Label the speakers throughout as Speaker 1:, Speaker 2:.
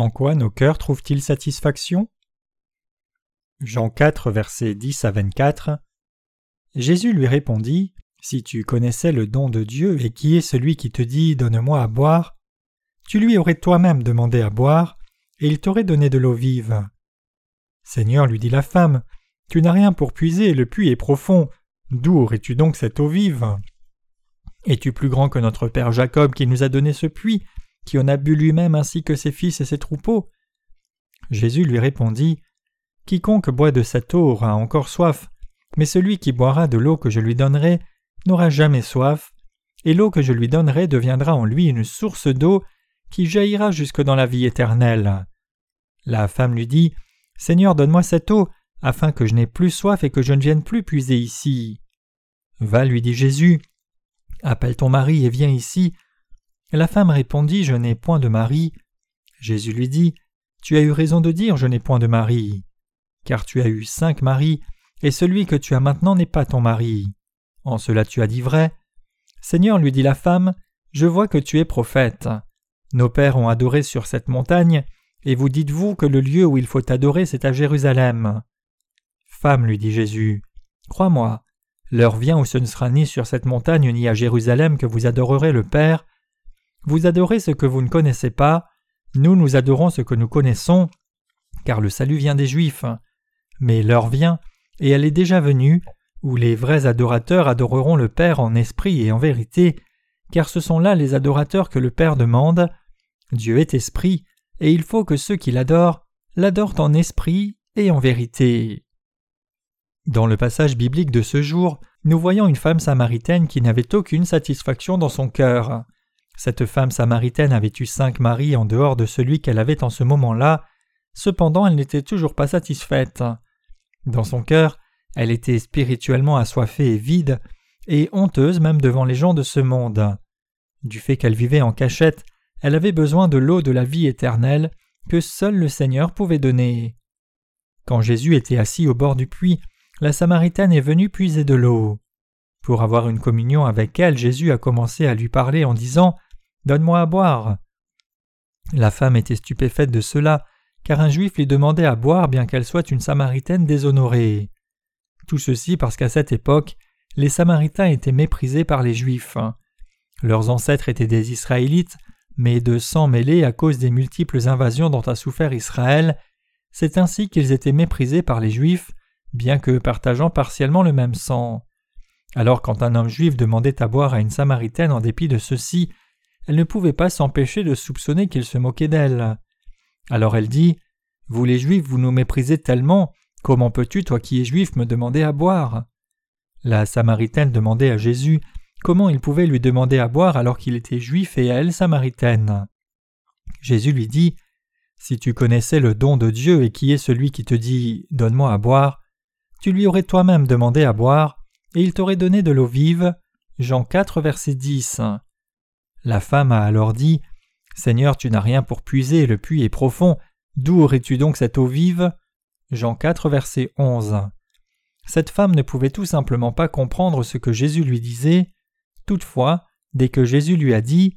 Speaker 1: En quoi nos cœurs trouvent-ils satisfaction? Jean 4, versets 10 à 24 Jésus lui répondit Si tu connaissais le don de Dieu et qui est celui qui te dit Donne-moi à boire, tu lui aurais toi-même demandé à boire, et il t'aurait donné de l'eau vive. Seigneur, lui dit la femme, tu n'as rien pour puiser, le puits est profond. D'où aurais-tu donc cette eau vive? Es-tu plus grand que notre père Jacob qui nous a donné ce puits, qui en a bu lui-même ainsi que ses fils et ses troupeaux Jésus lui répondit Quiconque boit de cette eau aura encore soif, mais celui qui boira de l'eau que je lui donnerai n'aura jamais soif, et l'eau que je lui donnerai deviendra en lui une source d'eau qui jaillira jusque dans la vie éternelle. La femme lui dit Seigneur, donne-moi cette eau, afin que je n'ai plus soif et que je ne vienne plus puiser ici. Va, lui dit Jésus, appelle ton mari et viens ici. La femme répondit Je n'ai point de mari. Jésus lui dit Tu as eu raison de dire Je n'ai point de mari. Car tu as eu cinq maris, et celui que tu as maintenant n'est pas ton mari. En cela tu as dit vrai. Seigneur, lui dit la femme, je vois que tu es prophète. Nos pères ont adoré sur cette montagne, et vous dites-vous que le lieu où il faut adorer, c'est à Jérusalem. Femme, lui dit Jésus, crois-moi, l'heure vient où ce ne sera ni sur cette montagne ni à Jérusalem que vous adorerez le Père. Vous adorez ce que vous ne connaissez pas, nous nous adorons ce que nous connaissons, car le salut vient des Juifs. Mais l'heure vient, et elle est déjà venue, où les vrais adorateurs adoreront le Père en esprit et en vérité, car ce sont là les adorateurs que le Père demande. Dieu est esprit, et il faut que ceux qui l'adorent l'adorent en esprit et en vérité. Dans le passage biblique de ce jour, nous voyons une femme samaritaine qui n'avait aucune satisfaction dans son cœur. Cette femme samaritaine avait eu cinq maris en dehors de celui qu'elle avait en ce moment-là, cependant elle n'était toujours pas satisfaite. Dans son cœur, elle était spirituellement assoiffée et vide, et honteuse même devant les gens de ce monde. Du fait qu'elle vivait en cachette, elle avait besoin de l'eau de la vie éternelle que seul le Seigneur pouvait donner. Quand Jésus était assis au bord du puits, la Samaritaine est venue puiser de l'eau. Pour avoir une communion avec elle, Jésus a commencé à lui parler en disant Donne-moi à boire. La femme était stupéfaite de cela, car un juif lui demandait à boire bien qu'elle soit une Samaritaine déshonorée. Tout ceci parce qu'à cette époque, les Samaritains étaient méprisés par les Juifs. Leurs ancêtres étaient des Israélites, mais de sang mêlé à cause des multiples invasions dont a souffert Israël, c'est ainsi qu'ils étaient méprisés par les Juifs, bien que partageant partiellement le même sang. Alors quand un homme juif demandait à boire à une Samaritaine en dépit de ceci, elle ne pouvait pas s'empêcher de soupçonner qu'il se moquait d'elle. Alors elle dit Vous les Juifs, vous nous méprisez tellement, comment peux-tu, toi qui es juif, me demander à boire? La Samaritaine demandait à Jésus comment il pouvait lui demander à boire alors qu'il était juif et elle samaritaine? Jésus lui dit Si tu connaissais le don de Dieu et qui est celui qui te dit Donne-moi à boire, tu lui aurais toi-même demandé à boire, et il t'aurait donné de l'eau vive. Jean 4, verset 10. La femme a alors dit Seigneur, tu n'as rien pour puiser, le puits est profond, d'où aurais-tu donc cette eau vive? Jean 4, verset 11. Cette femme ne pouvait tout simplement pas comprendre ce que Jésus lui disait. Toutefois, dès que Jésus lui a dit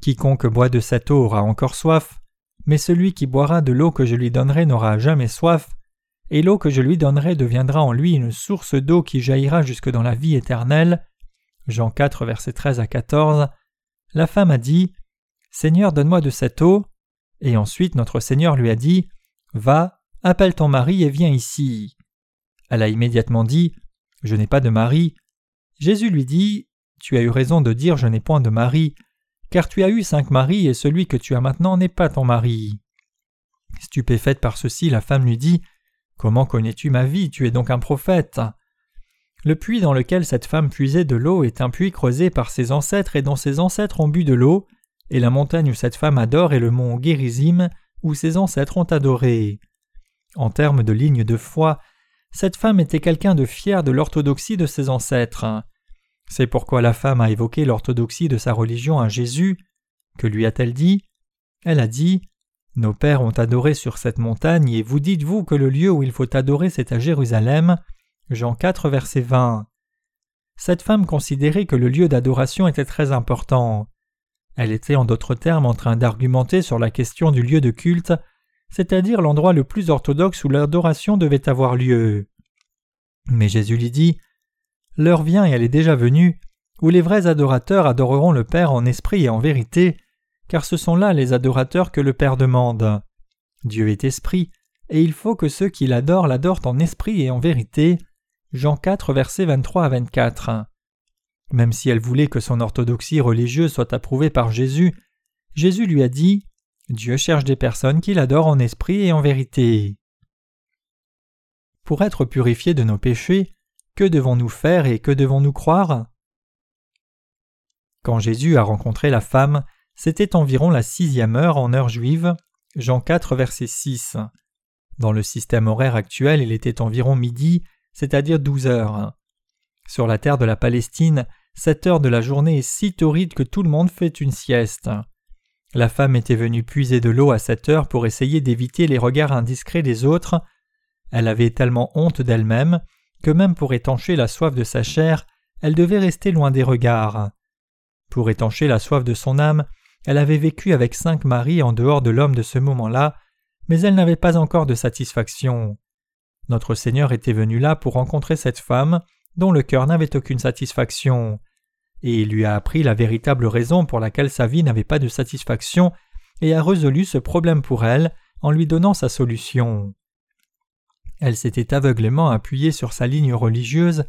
Speaker 1: Quiconque boit de cette eau aura encore soif, mais celui qui boira de l'eau que je lui donnerai n'aura jamais soif, et l'eau que je lui donnerai deviendra en lui une source d'eau qui jaillira jusque dans la vie éternelle. Jean 4, verset 13 à 14. La femme a dit Seigneur, donne-moi de cette eau. Et ensuite notre Seigneur lui a dit Va, appelle ton mari et viens ici. Elle a immédiatement dit Je n'ai pas de mari. Jésus lui dit Tu as eu raison de dire Je n'ai point de mari, car tu as eu cinq maris et celui que tu as maintenant n'est pas ton mari. Stupéfaite par ceci, la femme lui dit Comment connais-tu ma vie? Tu es donc un prophète. Le puits dans lequel cette femme puisait de l'eau est un puits creusé par ses ancêtres et dont ses ancêtres ont bu de l'eau, et la montagne où cette femme adore est le mont Guérizim, où ses ancêtres ont adoré. En termes de ligne de foi, cette femme était quelqu'un de fier de l'orthodoxie de ses ancêtres. C'est pourquoi la femme a évoqué l'orthodoxie de sa religion à Jésus. Que lui a-t-elle dit? Elle a dit Nos pères ont adoré sur cette montagne, et vous dites-vous que le lieu où il faut adorer c'est à Jérusalem. Jean 4, verset 20. Cette femme considérait que le lieu d'adoration était très important. Elle était en d'autres termes en train d'argumenter sur la question du lieu de culte, c'est-à-dire l'endroit le plus orthodoxe où l'adoration devait avoir lieu. Mais Jésus lui dit L'heure vient et elle est déjà venue, où les vrais adorateurs adoreront le Père en esprit et en vérité, car ce sont là les adorateurs que le Père demande. Dieu est esprit, et il faut que ceux qui l'adorent l'adorent en esprit et en vérité. Jean 4, versets 23 à 24. Même si elle voulait que son orthodoxie religieuse soit approuvée par Jésus, Jésus lui a dit Dieu cherche des personnes qui l'adorent en esprit et en vérité. Pour être purifiés de nos péchés, que devons-nous faire et que devons-nous croire? Quand Jésus a rencontré la femme, c'était environ la sixième heure en heure juive, Jean 4, verset 6. Dans le système horaire actuel, il était environ midi, c'est-à-dire douze heures. Sur la terre de la Palestine, cette heure de la journée est si torride que tout le monde fait une sieste. La femme était venue puiser de l'eau à cette heure pour essayer d'éviter les regards indiscrets des autres. Elle avait tellement honte d'elle-même que même pour étancher la soif de sa chair, elle devait rester loin des regards. Pour étancher la soif de son âme, elle avait vécu avec cinq maris en dehors de l'homme de ce moment-là, mais elle n'avait pas encore de satisfaction. Notre Seigneur était venu là pour rencontrer cette femme dont le cœur n'avait aucune satisfaction, et il lui a appris la véritable raison pour laquelle sa vie n'avait pas de satisfaction, et a résolu ce problème pour elle en lui donnant sa solution. Elle s'était aveuglément appuyée sur sa ligne religieuse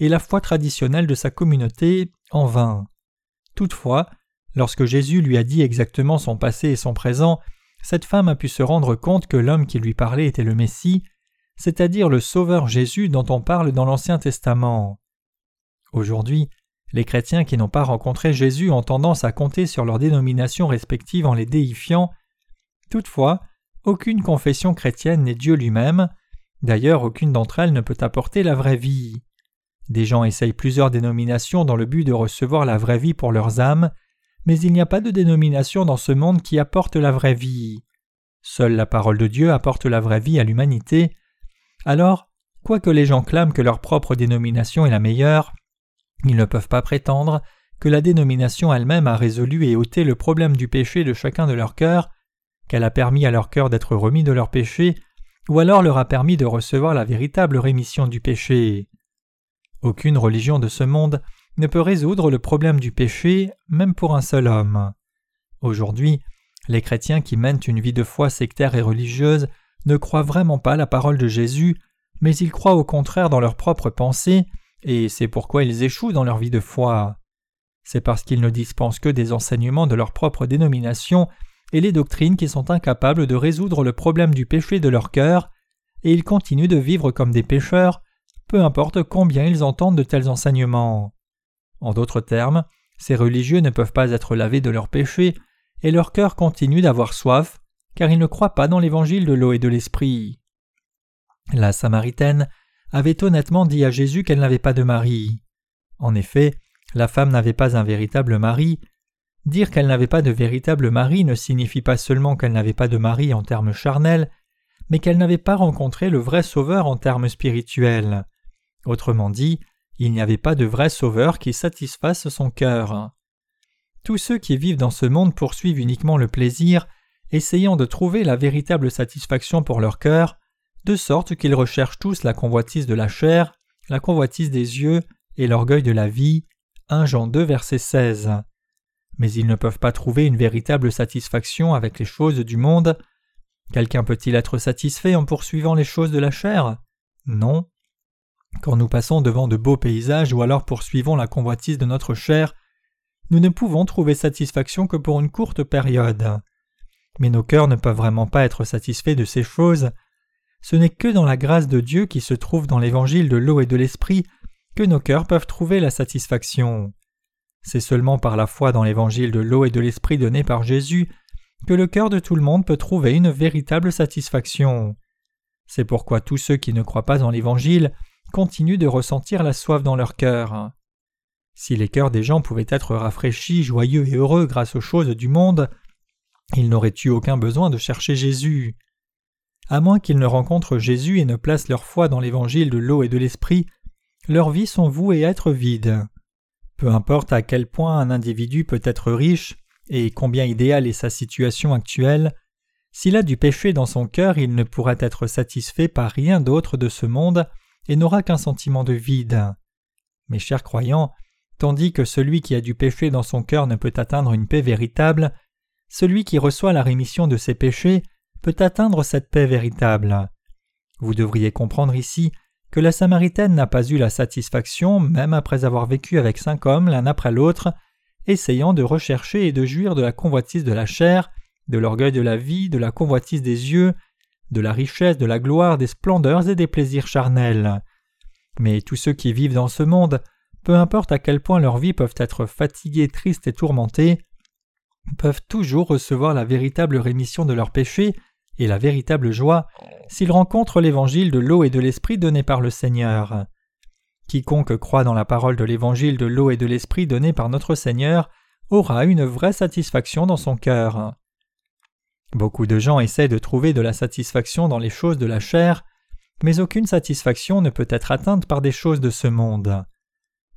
Speaker 1: et la foi traditionnelle de sa communauté en vain. Toutefois, lorsque Jésus lui a dit exactement son passé et son présent, cette femme a pu se rendre compte que l'homme qui lui parlait était le Messie, c'est-à-dire le Sauveur Jésus dont on parle dans l'Ancien Testament. Aujourd'hui, les chrétiens qui n'ont pas rencontré Jésus ont tendance à compter sur leurs dénominations respectives en les déifiant. Toutefois, aucune confession chrétienne n'est Dieu lui-même, d'ailleurs aucune d'entre elles ne peut apporter la vraie vie. Des gens essayent plusieurs dénominations dans le but de recevoir la vraie vie pour leurs âmes, mais il n'y a pas de dénomination dans ce monde qui apporte la vraie vie. Seule la parole de Dieu apporte la vraie vie à l'humanité, alors, quoique les gens clament que leur propre dénomination est la meilleure, ils ne peuvent pas prétendre que la dénomination elle-même a résolu et ôté le problème du péché de chacun de leurs cœurs, qu'elle a permis à leur cœur d'être remis de leurs péchés, ou alors leur a permis de recevoir la véritable rémission du péché. Aucune religion de ce monde ne peut résoudre le problème du péché, même pour un seul homme. Aujourd'hui, les chrétiens qui mènent une vie de foi sectaire et religieuse ne croient vraiment pas la parole de Jésus, mais ils croient au contraire dans leurs propres pensées, et c'est pourquoi ils échouent dans leur vie de foi. C'est parce qu'ils ne dispensent que des enseignements de leur propre dénomination et les doctrines qui sont incapables de résoudre le problème du péché de leur cœur, et ils continuent de vivre comme des pécheurs, peu importe combien ils entendent de tels enseignements. En d'autres termes, ces religieux ne peuvent pas être lavés de leurs péchés, et leur cœur continue d'avoir soif, car ils ne croient pas dans l'évangile de l'eau et de l'esprit. La Samaritaine avait honnêtement dit à Jésus qu'elle n'avait pas de mari. En effet, la femme n'avait pas un véritable mari. Dire qu'elle n'avait pas de véritable mari ne signifie pas seulement qu'elle n'avait pas de mari en termes charnels, mais qu'elle n'avait pas rencontré le vrai Sauveur en termes spirituels. Autrement dit, il n'y avait pas de vrai Sauveur qui satisfasse son cœur. Tous ceux qui vivent dans ce monde poursuivent uniquement le plaisir essayant de trouver la véritable satisfaction pour leur cœur, de sorte qu'ils recherchent tous la convoitise de la chair, la convoitise des yeux et l'orgueil de la vie. 1 Jean 2 verset 16. Mais ils ne peuvent pas trouver une véritable satisfaction avec les choses du monde. Quelqu'un peut-il être satisfait en poursuivant les choses de la chair? Non. Quand nous passons devant de beaux paysages ou alors poursuivons la convoitise de notre chair, nous ne pouvons trouver satisfaction que pour une courte période mais nos cœurs ne peuvent vraiment pas être satisfaits de ces choses. Ce n'est que dans la grâce de Dieu qui se trouve dans l'évangile de l'eau et de l'esprit que nos cœurs peuvent trouver la satisfaction. C'est seulement par la foi dans l'évangile de l'eau et de l'esprit donné par Jésus que le cœur de tout le monde peut trouver une véritable satisfaction. C'est pourquoi tous ceux qui ne croient pas en l'évangile continuent de ressentir la soif dans leur cœur. Si les cœurs des gens pouvaient être rafraîchis, joyeux et heureux grâce aux choses du monde, ils n'auraient eu aucun besoin de chercher Jésus. À moins qu'ils ne rencontrent Jésus et ne placent leur foi dans l'évangile de l'eau et de l'esprit, leurs vies sont vouées à être vides. Peu importe à quel point un individu peut être riche, et combien idéale est sa situation actuelle, s'il a du péché dans son cœur, il ne pourra être satisfait par rien d'autre de ce monde et n'aura qu'un sentiment de vide. Mes chers croyants, tandis que celui qui a du péché dans son cœur ne peut atteindre une paix véritable, celui qui reçoit la rémission de ses péchés peut atteindre cette paix véritable. Vous devriez comprendre ici que la Samaritaine n'a pas eu la satisfaction, même après avoir vécu avec cinq hommes l'un après l'autre, essayant de rechercher et de jouir de la convoitise de la chair, de l'orgueil de la vie, de la convoitise des yeux, de la richesse, de la gloire, des splendeurs et des plaisirs charnels. Mais tous ceux qui vivent dans ce monde, peu importe à quel point leur vie peuvent être fatigués, tristes et tourmentés, peuvent toujours recevoir la véritable rémission de leurs péchés et la véritable joie s'ils rencontrent l'évangile de l'eau et de l'esprit donné par le Seigneur. Quiconque croit dans la parole de l'évangile de l'eau et de l'esprit donné par notre Seigneur aura une vraie satisfaction dans son cœur. Beaucoup de gens essaient de trouver de la satisfaction dans les choses de la chair, mais aucune satisfaction ne peut être atteinte par des choses de ce monde.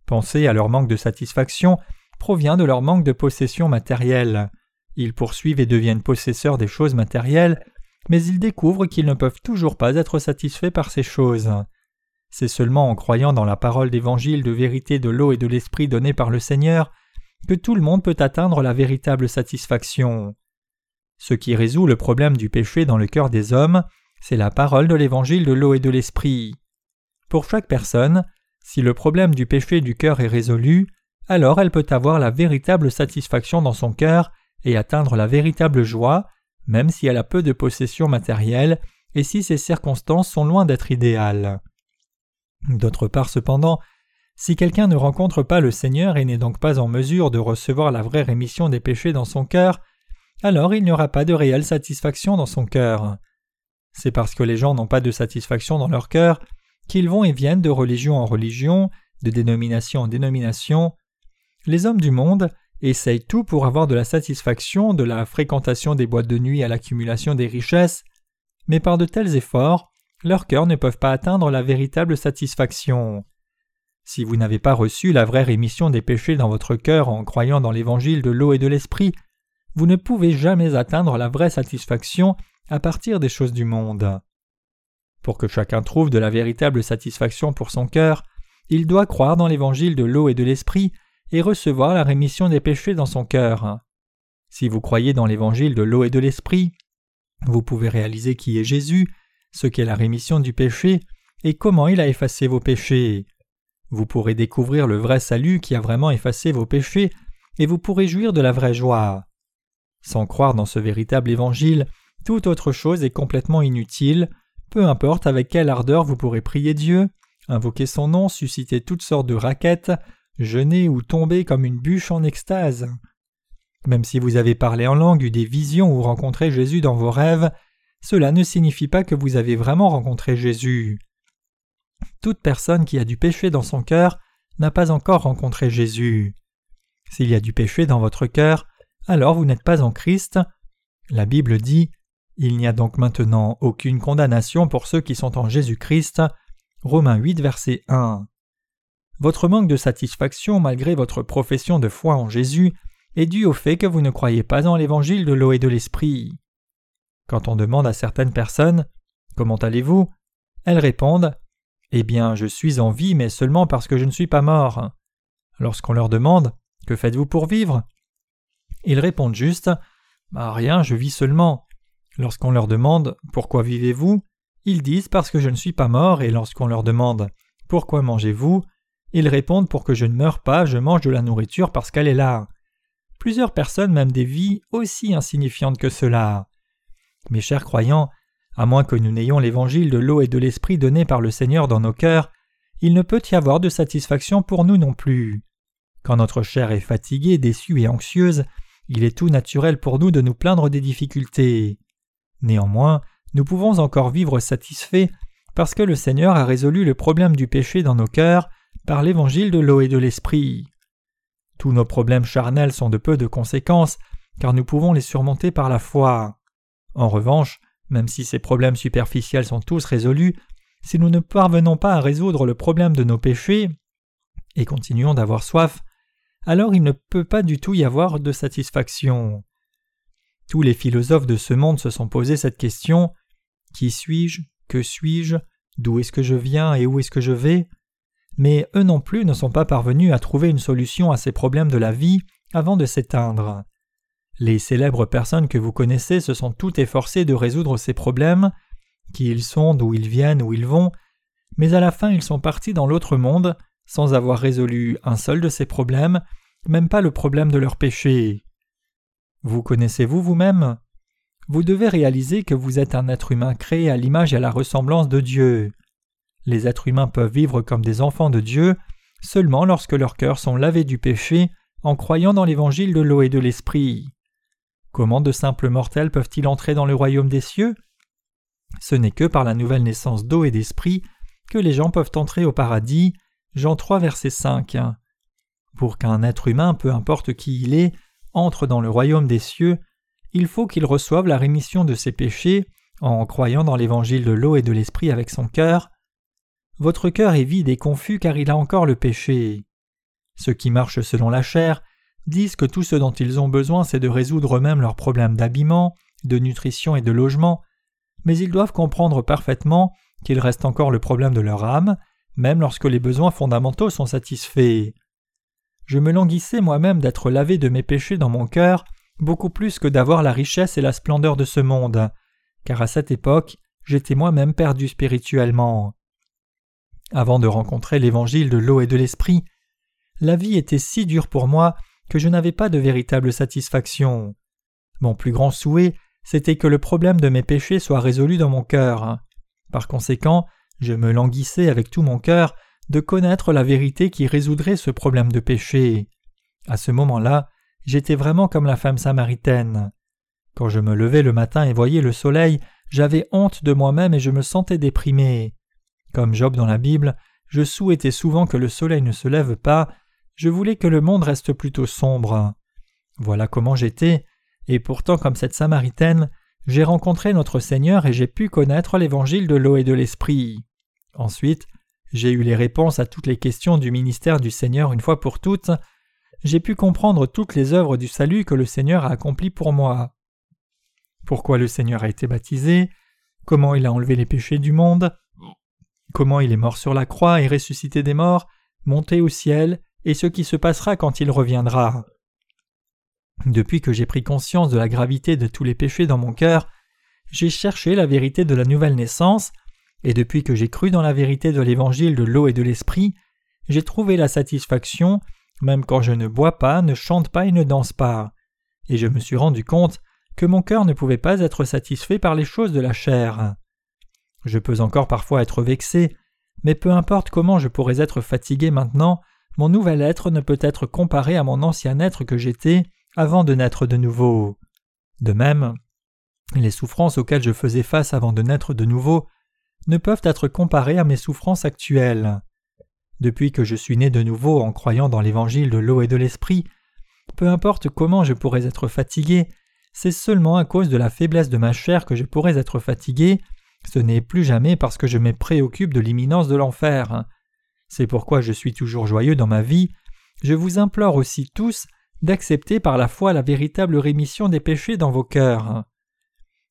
Speaker 1: Penser à leur manque de satisfaction provient de leur manque de possession matérielle. Ils poursuivent et deviennent possesseurs des choses matérielles, mais ils découvrent qu'ils ne peuvent toujours pas être satisfaits par ces choses. C'est seulement en croyant dans la parole d'évangile de vérité de l'eau et de l'esprit donnée par le Seigneur que tout le monde peut atteindre la véritable satisfaction. Ce qui résout le problème du péché dans le cœur des hommes, c'est la parole de l'évangile de l'eau et de l'esprit. Pour chaque personne, si le problème du péché du cœur est résolu, alors elle peut avoir la véritable satisfaction dans son cœur et atteindre la véritable joie, même si elle a peu de possessions matérielles et si ses circonstances sont loin d'être idéales. D'autre part cependant, si quelqu'un ne rencontre pas le Seigneur et n'est donc pas en mesure de recevoir la vraie rémission des péchés dans son cœur, alors il n'y aura pas de réelle satisfaction dans son cœur. C'est parce que les gens n'ont pas de satisfaction dans leur cœur qu'ils vont et viennent de religion en religion, de dénomination en dénomination. Les hommes du monde essayent tout pour avoir de la satisfaction, de la fréquentation des boîtes de nuit à l'accumulation des richesses, mais par de tels efforts, leurs cœurs ne peuvent pas atteindre la véritable satisfaction. Si vous n'avez pas reçu la vraie rémission des péchés dans votre cœur en croyant dans l'évangile de l'eau et de l'esprit, vous ne pouvez jamais atteindre la vraie satisfaction à partir des choses du monde. Pour que chacun trouve de la véritable satisfaction pour son cœur, il doit croire dans l'évangile de l'eau et de l'esprit et recevoir la rémission des péchés dans son cœur. Si vous croyez dans l'évangile de l'eau et de l'esprit, vous pouvez réaliser qui est Jésus, ce qu'est la rémission du péché et comment il a effacé vos péchés. Vous pourrez découvrir le vrai salut qui a vraiment effacé vos péchés et vous pourrez jouir de la vraie joie. Sans croire dans ce véritable évangile, toute autre chose est complètement inutile, peu importe avec quelle ardeur vous pourrez prier Dieu, invoquer son nom, susciter toutes sortes de raquettes, jeûner ou tomber comme une bûche en extase. Même si vous avez parlé en langue, eu des visions ou rencontré Jésus dans vos rêves, cela ne signifie pas que vous avez vraiment rencontré Jésus. Toute personne qui a du péché dans son cœur n'a pas encore rencontré Jésus. S'il y a du péché dans votre cœur, alors vous n'êtes pas en Christ. La Bible dit Il n'y a donc maintenant aucune condamnation pour ceux qui sont en Jésus-Christ. Romains 8, verset 1. Votre manque de satisfaction malgré votre profession de foi en Jésus est dû au fait que vous ne croyez pas en l'évangile de l'eau et de l'esprit. Quand on demande à certaines personnes Comment allez-vous? elles répondent Eh bien, je suis en vie, mais seulement parce que je ne suis pas mort. Lorsqu'on leur demande Que faites-vous pour vivre? ils répondent juste bah, Rien, je vis seulement. Lorsqu'on leur demande Pourquoi vivez-vous? ils disent Parce que je ne suis pas mort, et lorsqu'on leur demande Pourquoi mangez-vous? Ils répondent Pour que je ne meure pas, je mange de la nourriture parce qu'elle est là. Plusieurs personnes mènent des vies aussi insignifiantes que cela. Mes chers croyants, à moins que nous n'ayons l'évangile de l'eau et de l'esprit donné par le Seigneur dans nos cœurs, il ne peut y avoir de satisfaction pour nous non plus. Quand notre chair est fatiguée, déçue et anxieuse, il est tout naturel pour nous de nous plaindre des difficultés. Néanmoins, nous pouvons encore vivre satisfaits parce que le Seigneur a résolu le problème du péché dans nos cœurs par l'évangile de l'eau et de l'esprit. Tous nos problèmes charnels sont de peu de conséquences, car nous pouvons les surmonter par la foi. En revanche, même si ces problèmes superficiels sont tous résolus, si nous ne parvenons pas à résoudre le problème de nos péchés, et continuons d'avoir soif, alors il ne peut pas du tout y avoir de satisfaction. Tous les philosophes de ce monde se sont posé cette question Qui suis-je? Que suis-je? D'où est-ce que je viens? Et où est-ce que je vais? Mais eux non plus ne sont pas parvenus à trouver une solution à ces problèmes de la vie avant de s'éteindre. Les célèbres personnes que vous connaissez se sont toutes efforcées de résoudre ces problèmes, qui ils sont, d'où ils viennent, où ils vont, mais à la fin ils sont partis dans l'autre monde sans avoir résolu un seul de ces problèmes, même pas le problème de leur péché. Vous connaissez-vous vous-même? Vous devez réaliser que vous êtes un être humain créé à l'image et à la ressemblance de Dieu. Les êtres humains peuvent vivre comme des enfants de Dieu seulement lorsque leurs cœurs sont lavés du péché en croyant dans l'évangile de l'eau et de l'esprit. Comment de simples mortels peuvent-ils entrer dans le royaume des cieux? Ce n'est que par la nouvelle naissance d'eau et d'esprit que les gens peuvent entrer au paradis. Jean 3 verset 5. Pour qu'un être humain, peu importe qui il est, entre dans le royaume des cieux, il faut qu'il reçoive la rémission de ses péchés en croyant dans l'évangile de l'eau et de l'esprit avec son cœur. Votre cœur est vide et confus car il a encore le péché. Ceux qui marchent selon la chair disent que tout ce dont ils ont besoin c'est de résoudre eux-mêmes leurs problèmes d'habillement, de nutrition et de logement, mais ils doivent comprendre parfaitement qu'il reste encore le problème de leur âme, même lorsque les besoins fondamentaux sont satisfaits. Je me languissais moi-même d'être lavé de mes péchés dans mon cœur, beaucoup plus que d'avoir la richesse et la splendeur de ce monde, car à cette époque j'étais moi-même perdu spirituellement. Avant de rencontrer l'évangile de l'eau et de l'esprit, la vie était si dure pour moi que je n'avais pas de véritable satisfaction. Mon plus grand souhait, c'était que le problème de mes péchés soit résolu dans mon cœur. Par conséquent, je me languissais avec tout mon cœur de connaître la vérité qui résoudrait ce problème de péché. À ce moment-là, j'étais vraiment comme la femme samaritaine. Quand je me levais le matin et voyais le soleil, j'avais honte de moi-même et je me sentais déprimé. Comme Job dans la Bible, je souhaitais souvent que le soleil ne se lève pas je voulais que le monde reste plutôt sombre. Voilà comment j'étais, et pourtant comme cette Samaritaine, j'ai rencontré notre Seigneur et j'ai pu connaître l'évangile de l'eau et de l'esprit. Ensuite, j'ai eu les réponses à toutes les questions du ministère du Seigneur une fois pour toutes. J'ai pu comprendre toutes les œuvres du salut que le Seigneur a accomplies pour moi. Pourquoi le Seigneur a été baptisé, comment il a enlevé les péchés du monde, comment il est mort sur la croix et ressuscité des morts, monté au ciel, et ce qui se passera quand il reviendra. Depuis que j'ai pris conscience de la gravité de tous les péchés dans mon cœur, j'ai cherché la vérité de la nouvelle naissance, et depuis que j'ai cru dans la vérité de l'évangile de l'eau et de l'esprit, j'ai trouvé la satisfaction, même quand je ne bois pas, ne chante pas et ne danse pas. Et je me suis rendu compte que mon cœur ne pouvait pas être satisfait par les choses de la chair. Je peux encore parfois être vexé, mais peu importe comment je pourrais être fatigué maintenant, mon nouvel être ne peut être comparé à mon ancien être que j'étais avant de naître de nouveau. De même, les souffrances auxquelles je faisais face avant de naître de nouveau ne peuvent être comparées à mes souffrances actuelles. Depuis que je suis né de nouveau en croyant dans l'évangile de l'eau et de l'esprit, peu importe comment je pourrais être fatigué, c'est seulement à cause de la faiblesse de ma chair que je pourrais être fatigué, ce n'est plus jamais parce que je me préoccupe de l'imminence de l'enfer. C'est pourquoi je suis toujours joyeux dans ma vie. Je vous implore aussi tous d'accepter par la foi la véritable rémission des péchés dans vos cœurs.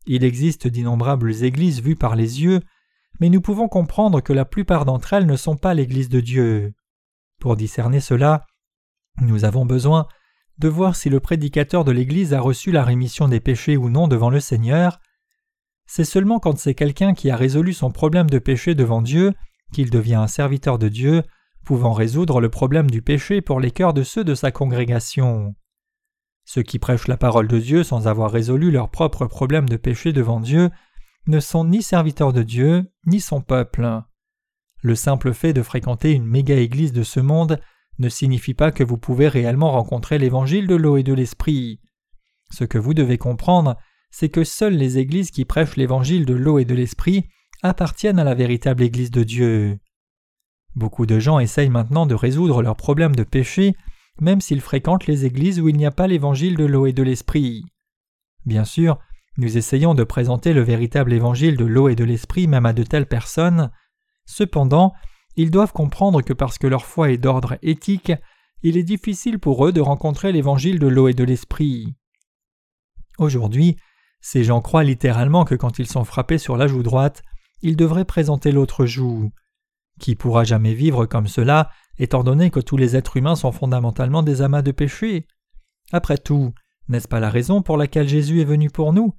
Speaker 1: Il existe d'innombrables églises vues par les yeux, mais nous pouvons comprendre que la plupart d'entre elles ne sont pas l'Église de Dieu. Pour discerner cela, nous avons besoin de voir si le prédicateur de l'Église a reçu la rémission des péchés ou non devant le Seigneur. C'est seulement quand c'est quelqu'un qui a résolu son problème de péché devant Dieu qu'il devient un serviteur de Dieu, pouvant résoudre le problème du péché pour les cœurs de ceux de sa congrégation. Ceux qui prêchent la parole de Dieu sans avoir résolu leur propre problème de péché devant Dieu ne sont ni serviteurs de Dieu, ni son peuple. Le simple fait de fréquenter une méga-église de ce monde ne signifie pas que vous pouvez réellement rencontrer l'évangile de l'eau et de l'esprit. Ce que vous devez comprendre, c'est que seules les églises qui prêchent l'évangile de l'eau et de l'esprit appartiennent à la véritable Église de Dieu. Beaucoup de gens essayent maintenant de résoudre leurs problèmes de péché, même s'ils fréquentent les églises où il n'y a pas l'évangile de l'eau et de l'esprit. Bien sûr, nous essayons de présenter le véritable évangile de l'eau et de l'esprit même à de telles personnes. Cependant, ils doivent comprendre que parce que leur foi est d'ordre éthique, il est difficile pour eux de rencontrer l'évangile de l'eau et de l'esprit. Aujourd'hui, ces gens croient littéralement que quand ils sont frappés sur la joue droite, ils devraient présenter l'autre joue. Qui pourra jamais vivre comme cela, étant donné que tous les êtres humains sont fondamentalement des amas de péché Après tout, n'est-ce pas la raison pour laquelle Jésus est venu pour nous?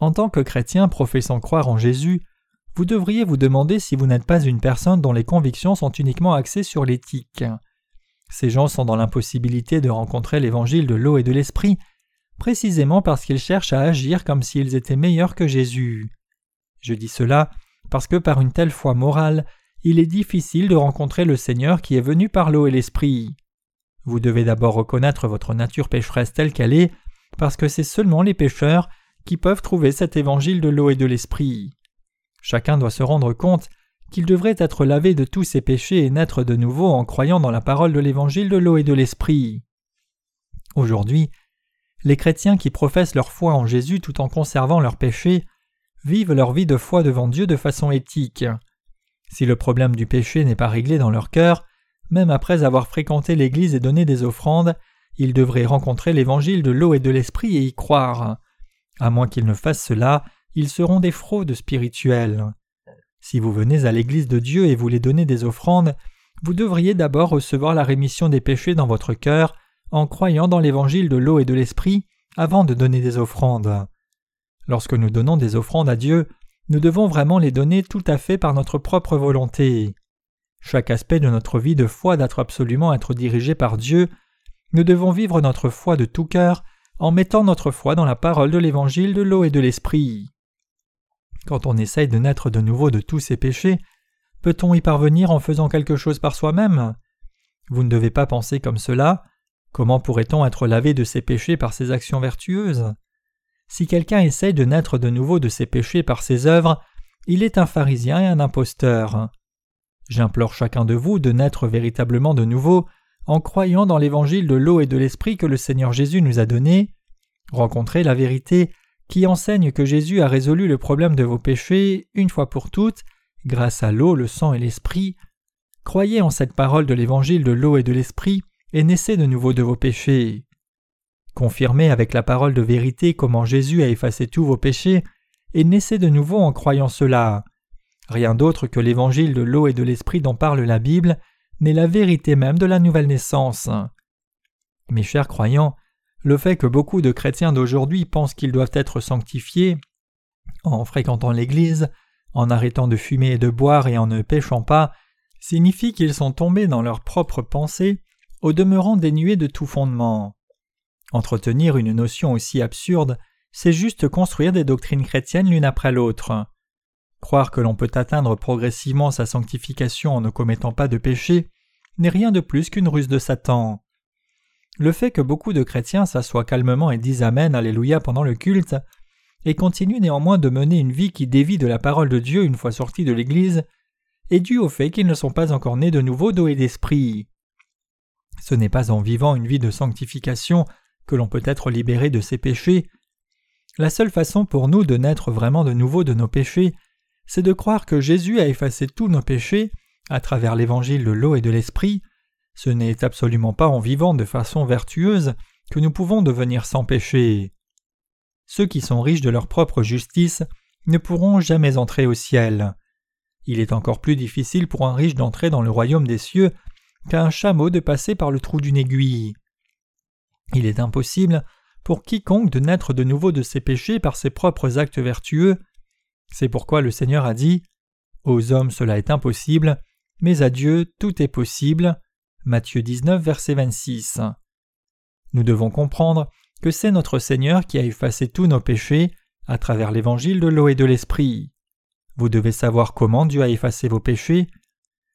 Speaker 1: En tant que chrétien professant croire en Jésus, vous devriez vous demander si vous n'êtes pas une personne dont les convictions sont uniquement axées sur l'éthique. Ces gens sont dans l'impossibilité de rencontrer l'évangile de l'eau et de l'esprit, précisément parce qu'ils cherchent à agir comme s'ils étaient meilleurs que Jésus. Je dis cela parce que par une telle foi morale, il est difficile de rencontrer le Seigneur qui est venu par l'eau et l'esprit. Vous devez d'abord reconnaître votre nature pécheresse telle qu'elle est, parce que c'est seulement les pécheurs qui peuvent trouver cet évangile de l'eau et de l'esprit. Chacun doit se rendre compte qu'il devrait être lavé de tous ses péchés et naître de nouveau en croyant dans la parole de l'évangile de l'eau et de l'esprit. Aujourd'hui, les chrétiens qui professent leur foi en Jésus tout en conservant leurs péchés vivent leur vie de foi devant Dieu de façon éthique. Si le problème du péché n'est pas réglé dans leur cœur, même après avoir fréquenté l'Église et donné des offrandes, ils devraient rencontrer l'évangile de l'eau et de l'esprit et y croire. À moins qu'ils ne fassent cela, ils seront des fraudes spirituelles. Si vous venez à l'Église de Dieu et voulez donner des offrandes, vous devriez d'abord recevoir la rémission des péchés dans votre cœur en croyant dans l'évangile de l'eau et de l'esprit avant de donner des offrandes. Lorsque nous donnons des offrandes à Dieu, nous devons vraiment les donner tout à fait par notre propre volonté. Chaque aspect de notre vie de foi doit absolument être dirigé par Dieu. Nous devons vivre notre foi de tout cœur en mettant notre foi dans la parole de l'évangile de l'eau et de l'esprit. Quand on essaye de naître de nouveau de tous ses péchés, peut-on y parvenir en faisant quelque chose par soi-même? Vous ne devez pas penser comme cela. Comment pourrait-on être lavé de ses péchés par ses actions vertueuses? Si quelqu'un essaye de naître de nouveau de ses péchés par ses œuvres, il est un pharisien et un imposteur. J'implore chacun de vous de naître véritablement de nouveau en croyant dans l'évangile de l'eau et de l'esprit que le Seigneur Jésus nous a donné, rencontrer la vérité qui enseigne que Jésus a résolu le problème de vos péchés une fois pour toutes, grâce à l'eau, le sang et l'esprit. Croyez en cette parole de l'évangile de l'eau et de l'esprit, et naissez de nouveau de vos péchés. Confirmez avec la parole de vérité comment Jésus a effacé tous vos péchés, et naissez de nouveau en croyant cela. Rien d'autre que l'évangile de l'eau et de l'esprit dont parle la Bible n'est la vérité même de la nouvelle naissance. Mes chers croyants, le fait que beaucoup de chrétiens d'aujourd'hui pensent qu'ils doivent être sanctifiés en fréquentant l'Église, en arrêtant de fumer et de boire et en ne péchant pas, signifie qu'ils sont tombés dans leurs propres pensées, au demeurant dénués de tout fondement. Entretenir une notion aussi absurde, c'est juste construire des doctrines chrétiennes l'une après l'autre. Croire que l'on peut atteindre progressivement sa sanctification en ne commettant pas de péché n'est rien de plus qu'une ruse de Satan. Le fait que beaucoup de chrétiens s'assoient calmement et disent Amen, Alléluia pendant le culte, et continuent néanmoins de mener une vie qui dévie de la parole de Dieu une fois sortis de l'Église, est dû au fait qu'ils ne sont pas encore nés de nouveau d'eau et d'esprit. Ce n'est pas en vivant une vie de sanctification que l'on peut être libéré de ses péchés. La seule façon pour nous de naître vraiment de nouveau de nos péchés, c'est de croire que Jésus a effacé tous nos péchés à travers l'évangile de l'eau et de l'esprit, ce n'est absolument pas en vivant de façon vertueuse que nous pouvons devenir sans péché. Ceux qui sont riches de leur propre justice ne pourront jamais entrer au ciel. Il est encore plus difficile pour un riche d'entrer dans le royaume des cieux qu'à un chameau de passer par le trou d'une aiguille. Il est impossible pour quiconque de naître de nouveau de ses péchés par ses propres actes vertueux. C'est pourquoi le Seigneur a dit Aux hommes cela est impossible, mais à Dieu tout est possible. Matthieu 19, verset 26. Nous devons comprendre que c'est notre Seigneur qui a effacé tous nos péchés à travers l'évangile de l'eau et de l'esprit. Vous devez savoir comment Dieu a effacé vos péchés.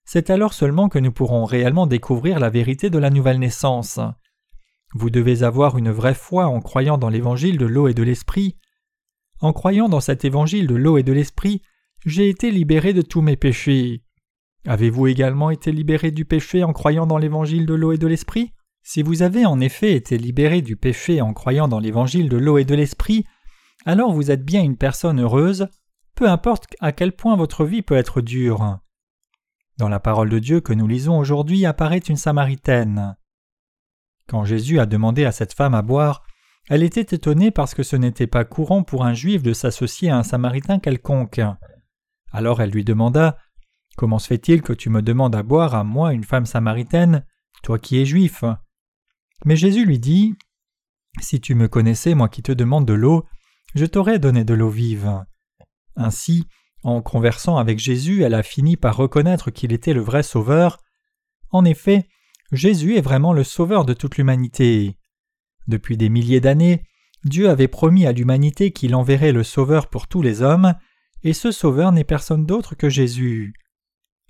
Speaker 1: C'est alors seulement que nous pourrons réellement découvrir la vérité de la nouvelle naissance. Vous devez avoir une vraie foi en croyant dans l'évangile de l'eau et de l'esprit. En croyant dans cet évangile de l'eau et de l'esprit, j'ai été libéré de tous mes péchés. Avez-vous également été libéré du péché en croyant dans l'évangile de l'eau et de l'esprit? Si vous avez en effet été libéré du péché en croyant dans l'évangile de l'eau et de l'esprit, alors vous êtes bien une personne heureuse, peu importe à quel point votre vie peut être dure. Dans la parole de Dieu que nous lisons aujourd'hui apparaît une Samaritaine. Quand Jésus a demandé à cette femme à boire, elle était étonnée parce que ce n'était pas courant pour un juif de s'associer à un samaritain quelconque. Alors elle lui demanda Comment se fait-il que tu me demandes à boire à moi, une femme samaritaine, toi qui es juif? Mais Jésus lui dit Si tu me connaissais, moi qui te demande de l'eau, je t'aurais donné de l'eau vive. Ainsi, en conversant avec Jésus, elle a fini par reconnaître qu'il était le vrai Sauveur. En effet, Jésus est vraiment le Sauveur de toute l'humanité. Depuis des milliers d'années, Dieu avait promis à l'humanité qu'il enverrait le Sauveur pour tous les hommes, et ce Sauveur n'est personne d'autre que Jésus.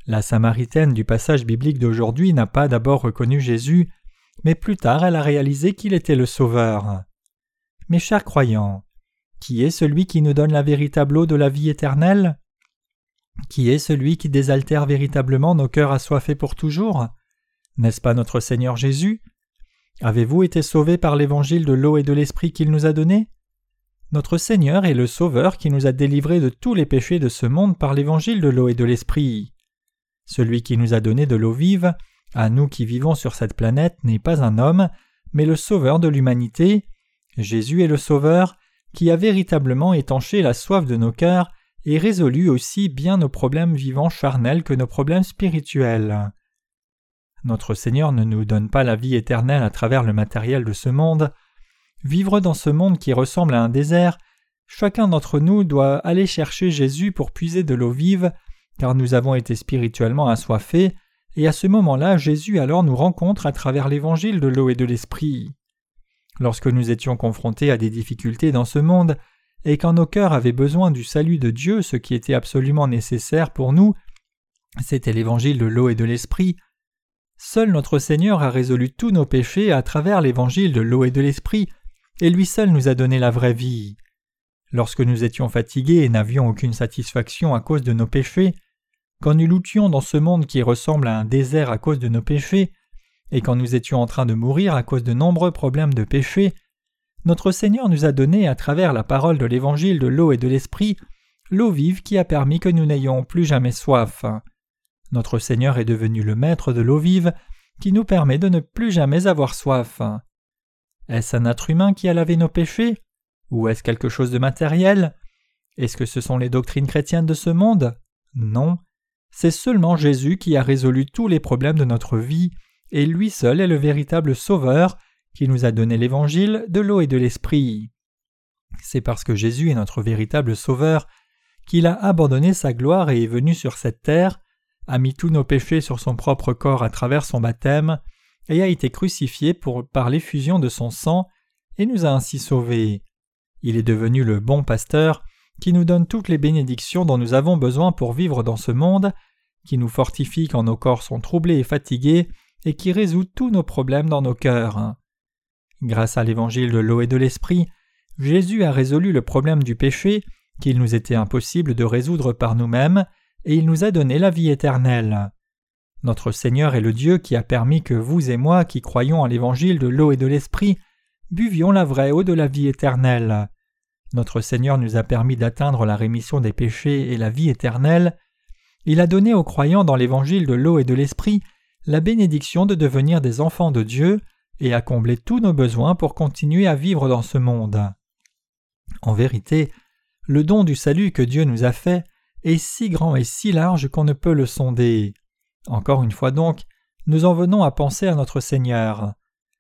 Speaker 1: La Samaritaine du passage biblique d'aujourd'hui n'a pas d'abord reconnu Jésus, mais plus tard elle a réalisé qu'il était le Sauveur. Mes chers croyants, qui est celui qui nous donne la véritable eau de la vie éternelle? Qui est celui qui désaltère véritablement nos cœurs assoiffés pour toujours N'est-ce pas notre Seigneur Jésus? Avez-vous été sauvés par l'évangile de l'eau et de l'esprit qu'il nous a donné? Notre Seigneur est le Sauveur qui nous a délivrés de tous les péchés de ce monde par l'évangile de l'eau et de l'esprit. Celui qui nous a donné de l'eau vive, à nous qui vivons sur cette planète, n'est pas un homme, mais le Sauveur de l'humanité. Jésus est le Sauveur, qui a véritablement étanché la soif de nos cœurs et résolu aussi bien nos problèmes vivants charnels que nos problèmes spirituels. Notre Seigneur ne nous donne pas la vie éternelle à travers le matériel de ce monde. Vivre dans ce monde qui ressemble à un désert, chacun d'entre nous doit aller chercher Jésus pour puiser de l'eau vive, car nous avons été spirituellement assoiffés, et à ce moment-là Jésus alors nous rencontre à travers l'évangile de l'eau et de l'esprit. Lorsque nous étions confrontés à des difficultés dans ce monde, et quand nos cœurs avaient besoin du salut de Dieu, ce qui était absolument nécessaire pour nous, c'était l'évangile de l'eau et de l'esprit, Seul notre Seigneur a résolu tous nos péchés à travers l'évangile de l'eau et de l'esprit, et lui seul nous a donné la vraie vie. Lorsque nous étions fatigués et n'avions aucune satisfaction à cause de nos péchés, quand nous luttions dans ce monde qui ressemble à un désert à cause de nos péchés, et quand nous étions en train de mourir à cause de nombreux problèmes de péché, notre Seigneur nous a donné à travers la parole de l'évangile de l'eau et de l'esprit l'eau vive qui a permis que nous n'ayons plus jamais soif. Notre Seigneur est devenu le maître de l'eau vive qui nous permet de ne plus jamais avoir soif. Est-ce un être humain qui a lavé nos péchés Ou est-ce quelque chose de matériel? Est-ce que ce sont les doctrines chrétiennes de ce monde? Non. C'est seulement Jésus qui a résolu tous les problèmes de notre vie, et lui seul est le véritable Sauveur qui nous a donné l'évangile de l'eau et de l'esprit. C'est parce que Jésus est notre véritable Sauveur qu'il a abandonné sa gloire et est venu sur cette terre a mis tous nos péchés sur son propre corps à travers son baptême, et a été crucifié par l'effusion de son sang, et nous a ainsi sauvés. Il est devenu le bon pasteur, qui nous donne toutes les bénédictions dont nous avons besoin pour vivre dans ce monde, qui nous fortifie quand nos corps sont troublés et fatigués, et qui résout tous nos problèmes dans nos cœurs. Grâce à l'évangile de l'eau et de l'esprit, Jésus a résolu le problème du péché qu'il nous était impossible de résoudre par nous-mêmes, et il nous a donné la vie éternelle. Notre Seigneur est le Dieu qui a permis que vous et moi, qui croyons à l'évangile de l'eau et de l'esprit, buvions la vraie eau de la vie éternelle. Notre Seigneur nous a permis d'atteindre la rémission des péchés et la vie éternelle. Il a donné aux croyants dans l'évangile de l'eau et de l'esprit la bénédiction de devenir des enfants de Dieu et à combler tous nos besoins pour continuer à vivre dans ce monde. En vérité, le don du salut que Dieu nous a fait est si grand et si large qu'on ne peut le sonder. Encore une fois donc, nous en venons à penser à notre Seigneur.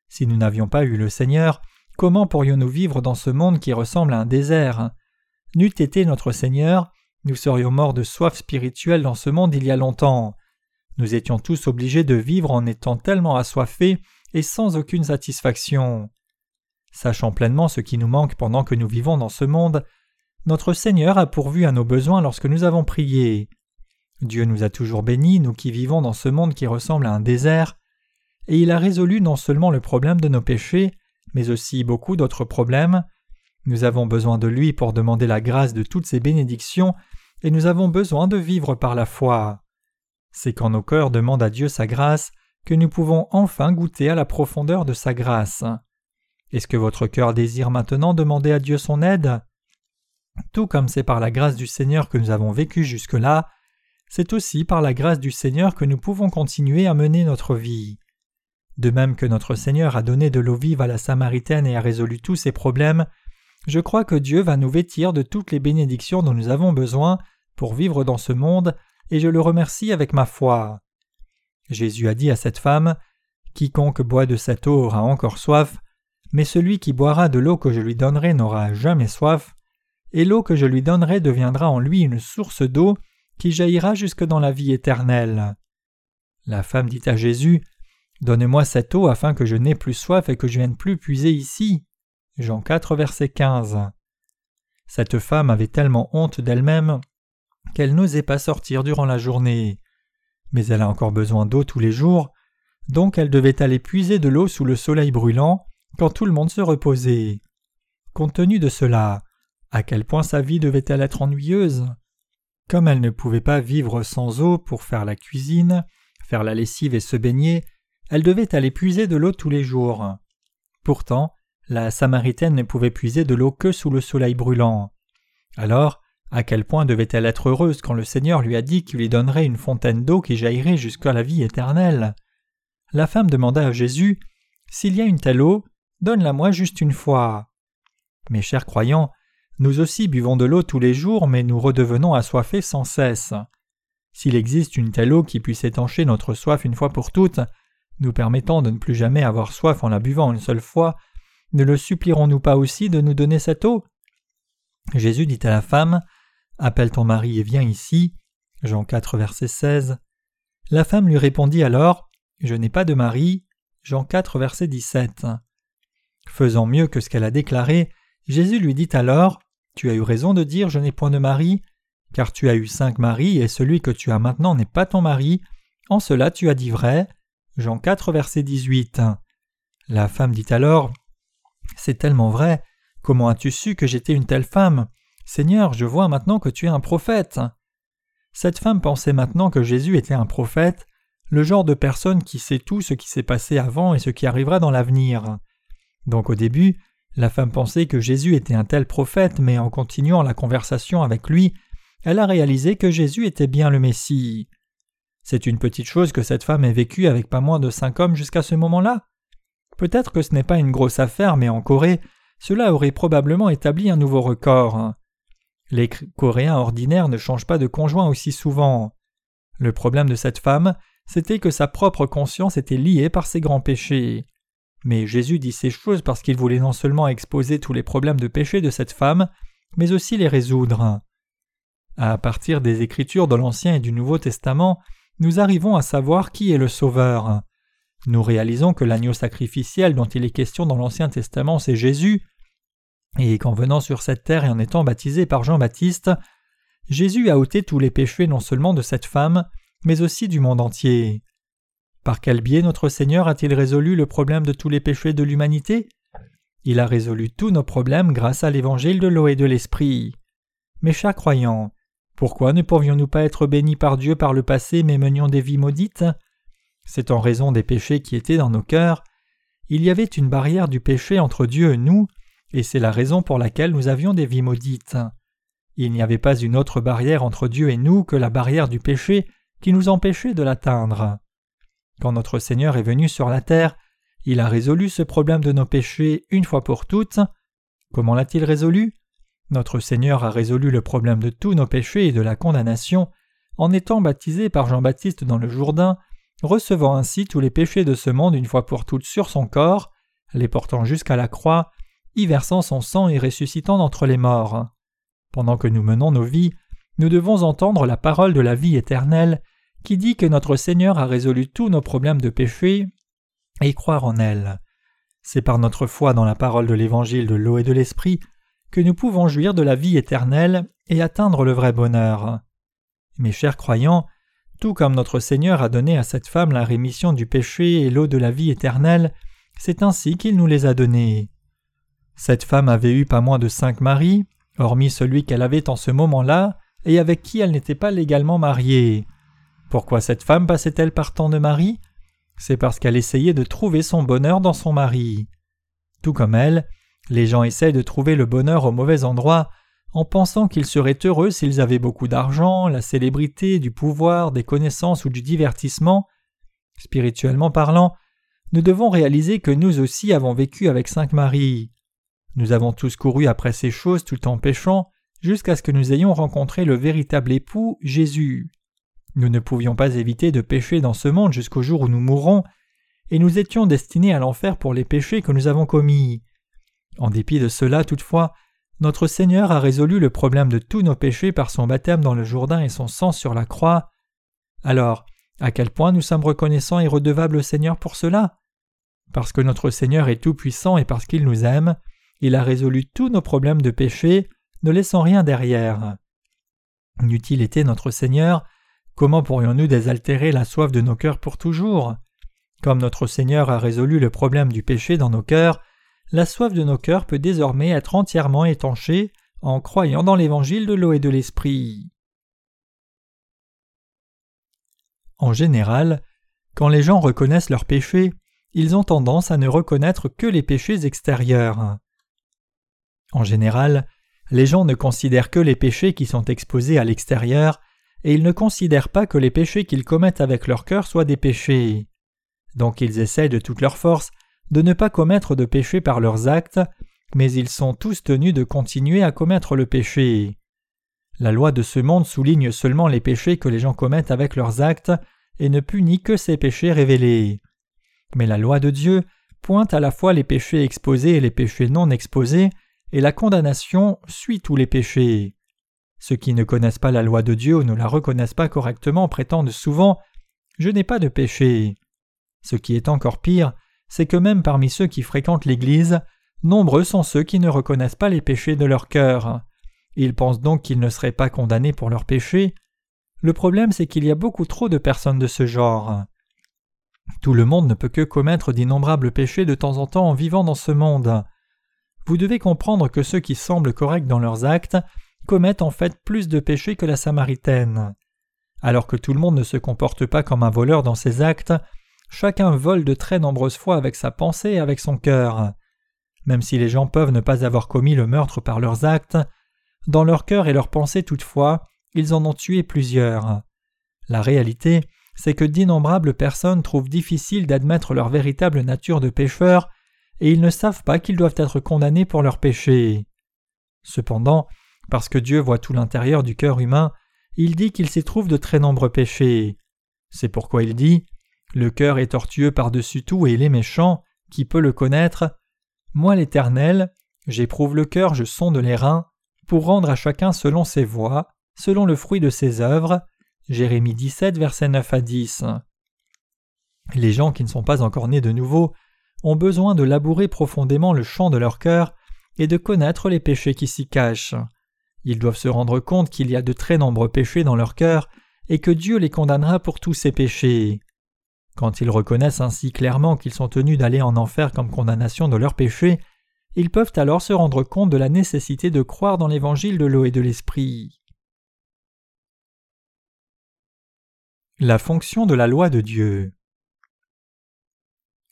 Speaker 1: Si nous n'avions pas eu le Seigneur, comment pourrions-nous vivre dans ce monde qui ressemble à un désert? N'eût été notre Seigneur, nous serions morts de soif spirituelle dans ce monde il y a longtemps. Nous étions tous obligés de vivre en étant tellement assoiffés et sans aucune satisfaction. Sachant pleinement ce qui nous manque pendant que nous vivons dans ce monde, notre Seigneur a pourvu à nos besoins lorsque nous avons prié. Dieu nous a toujours bénis, nous qui vivons dans ce monde qui ressemble à un désert, et il a résolu non seulement le problème de nos péchés, mais aussi beaucoup d'autres problèmes. Nous avons besoin de lui pour demander la grâce de toutes ses bénédictions, et nous avons besoin de vivre par la foi. C'est quand nos cœurs demandent à Dieu sa grâce que nous pouvons enfin goûter à la profondeur de sa grâce. Est-ce que votre cœur désire maintenant demander à Dieu son aide? Tout comme c'est par la grâce du Seigneur que nous avons vécu jusque-là, c'est aussi par la grâce du Seigneur que nous pouvons continuer à mener notre vie. De même que notre Seigneur a donné de l'eau vive à la Samaritaine et a résolu tous ses problèmes, je crois que Dieu va nous vêtir de toutes les bénédictions dont nous avons besoin pour vivre dans ce monde, et je le remercie avec ma foi. Jésus a dit à cette femme Quiconque boit de cette eau aura encore soif, mais celui qui boira de l'eau que je lui donnerai n'aura jamais soif, et l'eau que je lui donnerai deviendra en lui une source d'eau qui jaillira jusque dans la vie éternelle. La femme dit à Jésus Donne-moi cette eau afin que je n'ai plus soif et que je vienne plus puiser ici. Jean 4, verset 15. Cette femme avait tellement honte d'elle-même qu'elle n'osait pas sortir durant la journée. Mais elle a encore besoin d'eau tous les jours, donc elle devait aller puiser de l'eau sous le soleil brûlant quand tout le monde se reposait. Compte tenu de cela, à quel point sa vie devait-elle être ennuyeuse? Comme elle ne pouvait pas vivre sans eau pour faire la cuisine, faire la lessive et se baigner, elle devait aller puiser de l'eau tous les jours. Pourtant, la Samaritaine ne pouvait puiser de l'eau que sous le soleil brûlant. Alors, à quel point devait-elle être heureuse quand le Seigneur lui a dit qu'il lui donnerait une fontaine d'eau qui jaillirait jusqu'à la vie éternelle La femme demanda à Jésus S'il y a une telle eau, donne-la moi juste une fois. Mes chers croyants, nous aussi buvons de l'eau tous les jours, mais nous redevenons assoiffés sans cesse. S'il existe une telle eau qui puisse étancher notre soif une fois pour toutes, nous permettant de ne plus jamais avoir soif en la buvant une seule fois, ne le supplierons-nous pas aussi de nous donner cette eau? Jésus dit à la femme Appelle ton mari et viens ici. Jean 4, verset 16. La femme lui répondit alors Je n'ai pas de mari. Jean 4, verset 17. Faisant mieux que ce qu'elle a déclaré, Jésus lui dit alors Tu as eu raison de dire Je n'ai point de mari, car tu as eu cinq maris et celui que tu as maintenant n'est pas ton mari. En cela tu as dit vrai. Jean 4, verset 18. La femme dit alors C'est tellement vrai. Comment as-tu su que j'étais une telle femme? Seigneur, je vois maintenant que tu es un prophète. Cette femme pensait maintenant que Jésus était un prophète, le genre de personne qui sait tout ce qui s'est passé avant et ce qui arrivera dans l'avenir. Donc au début, la femme pensait que Jésus était un tel prophète, mais en continuant la conversation avec lui, elle a réalisé que Jésus était bien le Messie. C'est une petite chose que cette femme ait vécu avec pas moins de cinq hommes jusqu'à ce moment-là. Peut-être que ce n'est pas une grosse affaire, mais en Corée, cela aurait probablement établi un nouveau record. Les Coréens ordinaires ne changent pas de conjoint aussi souvent. Le problème de cette femme, c'était que sa propre conscience était liée par ses grands péchés. Mais Jésus dit ces choses parce qu'il voulait non seulement exposer tous les problèmes de péché de cette femme, mais aussi les résoudre. À partir des Écritures de l'Ancien et du Nouveau Testament, nous arrivons à savoir qui est le Sauveur. Nous réalisons que l'agneau sacrificiel dont il est question dans l'Ancien Testament, c'est Jésus, et qu'en venant sur cette terre et en étant baptisé par Jean-Baptiste, Jésus a ôté tous les péchés non seulement de cette femme, mais aussi du monde entier. Par quel biais notre Seigneur a-t-il résolu le problème de tous les péchés de l'humanité? Il a résolu tous nos problèmes grâce à l'évangile de l'eau et de l'esprit. Mes chers croyants, pourquoi ne pourrions-nous pas être bénis par Dieu par le passé mais menions des vies maudites? C'est en raison des péchés qui étaient dans nos cœurs. Il y avait une barrière du péché entre Dieu et nous, et c'est la raison pour laquelle nous avions des vies maudites. Il n'y avait pas une autre barrière entre Dieu et nous que la barrière du péché qui nous empêchait de l'atteindre. Quand notre Seigneur est venu sur la terre, il a résolu ce problème de nos péchés une fois pour toutes. Comment l'a-t-il résolu? Notre Seigneur a résolu le problème de tous nos péchés et de la condamnation en étant baptisé par Jean-Baptiste dans le Jourdain, recevant ainsi tous les péchés de ce monde une fois pour toutes sur son corps, les portant jusqu'à la croix, y versant son sang et ressuscitant d'entre les morts. Pendant que nous menons nos vies, nous devons entendre la parole de la vie éternelle qui dit que notre Seigneur a résolu tous nos problèmes de péché et croire en elle. C'est par notre foi dans la parole de l'évangile de l'eau et de l'esprit que nous pouvons jouir de la vie éternelle et atteindre le vrai bonheur. Mes chers croyants, tout comme notre Seigneur a donné à cette femme la rémission du péché et l'eau de la vie éternelle, c'est ainsi qu'il nous les a donnés. Cette femme avait eu pas moins de cinq maris, hormis celui qu'elle avait en ce moment-là, et avec qui elle n'était pas légalement mariée. Pourquoi cette femme passait-elle par tant de maris? C'est parce qu'elle essayait de trouver son bonheur dans son mari. Tout comme elle, les gens essaient de trouver le bonheur au mauvais endroit en pensant qu'ils seraient heureux s'ils avaient beaucoup d'argent, la célébrité, du pouvoir, des connaissances ou du divertissement. Spirituellement parlant, nous devons réaliser que nous aussi avons vécu avec cinq maris. Nous avons tous couru après ces choses tout en péchant, jusqu'à ce que nous ayons rencontré le véritable époux, Jésus. Nous ne pouvions pas éviter de pécher dans ce monde jusqu'au jour où nous mourrons, et nous étions destinés à l'enfer pour les péchés que nous avons commis. En dépit de cela, toutefois, notre Seigneur a résolu le problème de tous nos péchés par son baptême dans le Jourdain et son sang sur la croix. Alors, à quel point nous sommes reconnaissants et redevables au Seigneur pour cela? Parce que notre Seigneur est tout-puissant et parce qu'il nous aime, il a résolu tous nos problèmes de péché, ne laissant rien derrière. N'eût-il été notre Seigneur, comment pourrions-nous désaltérer la soif de nos cœurs pour toujours? Comme notre Seigneur a résolu le problème du péché dans nos cœurs, la soif de nos cœurs peut désormais être entièrement étanchée en croyant dans l'évangile de l'eau et de l'esprit. En général, quand les gens reconnaissent leurs péchés, ils ont tendance à ne reconnaître que les péchés extérieurs. En général, les gens ne considèrent que les péchés qui sont exposés à l'extérieur, et ils ne considèrent pas que les péchés qu'ils commettent avec leur cœur soient des péchés. Donc ils essaient de toute leur force de ne pas commettre de péché par leurs actes, mais ils sont tous tenus de continuer à commettre le péché. La loi de ce monde souligne seulement les péchés que les gens commettent avec leurs actes et ne punit que ces péchés révélés. Mais la loi de Dieu pointe à la fois les péchés exposés et les péchés non exposés, et la condamnation suit tous les péchés. Ceux qui ne connaissent pas la loi de Dieu ou ne la reconnaissent pas correctement prétendent souvent Je n'ai pas de péché. Ce qui est encore pire, c'est que même parmi ceux qui fréquentent l'Église, nombreux sont ceux qui ne reconnaissent pas les péchés de leur cœur. Ils pensent donc qu'ils ne seraient pas condamnés pour leurs péchés. Le problème c'est qu'il y a beaucoup trop de personnes de ce genre. Tout le monde ne peut que commettre d'innombrables péchés de temps en temps en vivant dans ce monde. Vous devez comprendre que ceux qui semblent corrects dans leurs actes commettent en fait plus de péchés que la Samaritaine. Alors que tout le monde ne se comporte pas comme un voleur dans ses actes, chacun vole de très nombreuses fois avec sa pensée et avec son cœur. Même si les gens peuvent ne pas avoir commis le meurtre par leurs actes, dans leur cœur et leurs pensées toutefois, ils en ont tué plusieurs. La réalité, c'est que d'innombrables personnes trouvent difficile d'admettre leur véritable nature de pécheurs, et ils ne savent pas qu'ils doivent être condamnés pour leurs péchés. Cependant, parce que Dieu voit tout l'intérieur du cœur humain, il dit qu'il s'y trouve de très nombreux péchés. C'est pourquoi il dit Le cœur est tortueux par-dessus tout et il est méchant, qui peut le connaître? Moi l'Éternel, j'éprouve le cœur, je sonde les reins, pour rendre à chacun selon ses voies, selon le fruit de ses œuvres, Jérémie 17, versets 9 à 10. Les gens qui ne sont pas encore nés de nouveau ont besoin de labourer profondément le champ de leur cœur et de connaître les péchés qui s'y cachent. Ils doivent se rendre compte qu'il y a de très nombreux péchés dans leur cœur et que Dieu les condamnera pour tous ces péchés. Quand ils reconnaissent ainsi clairement qu'ils sont tenus d'aller en enfer comme condamnation de leurs péchés, ils peuvent alors se rendre compte de la nécessité de croire dans l'évangile de l'eau et de l'esprit. La fonction de la loi de Dieu.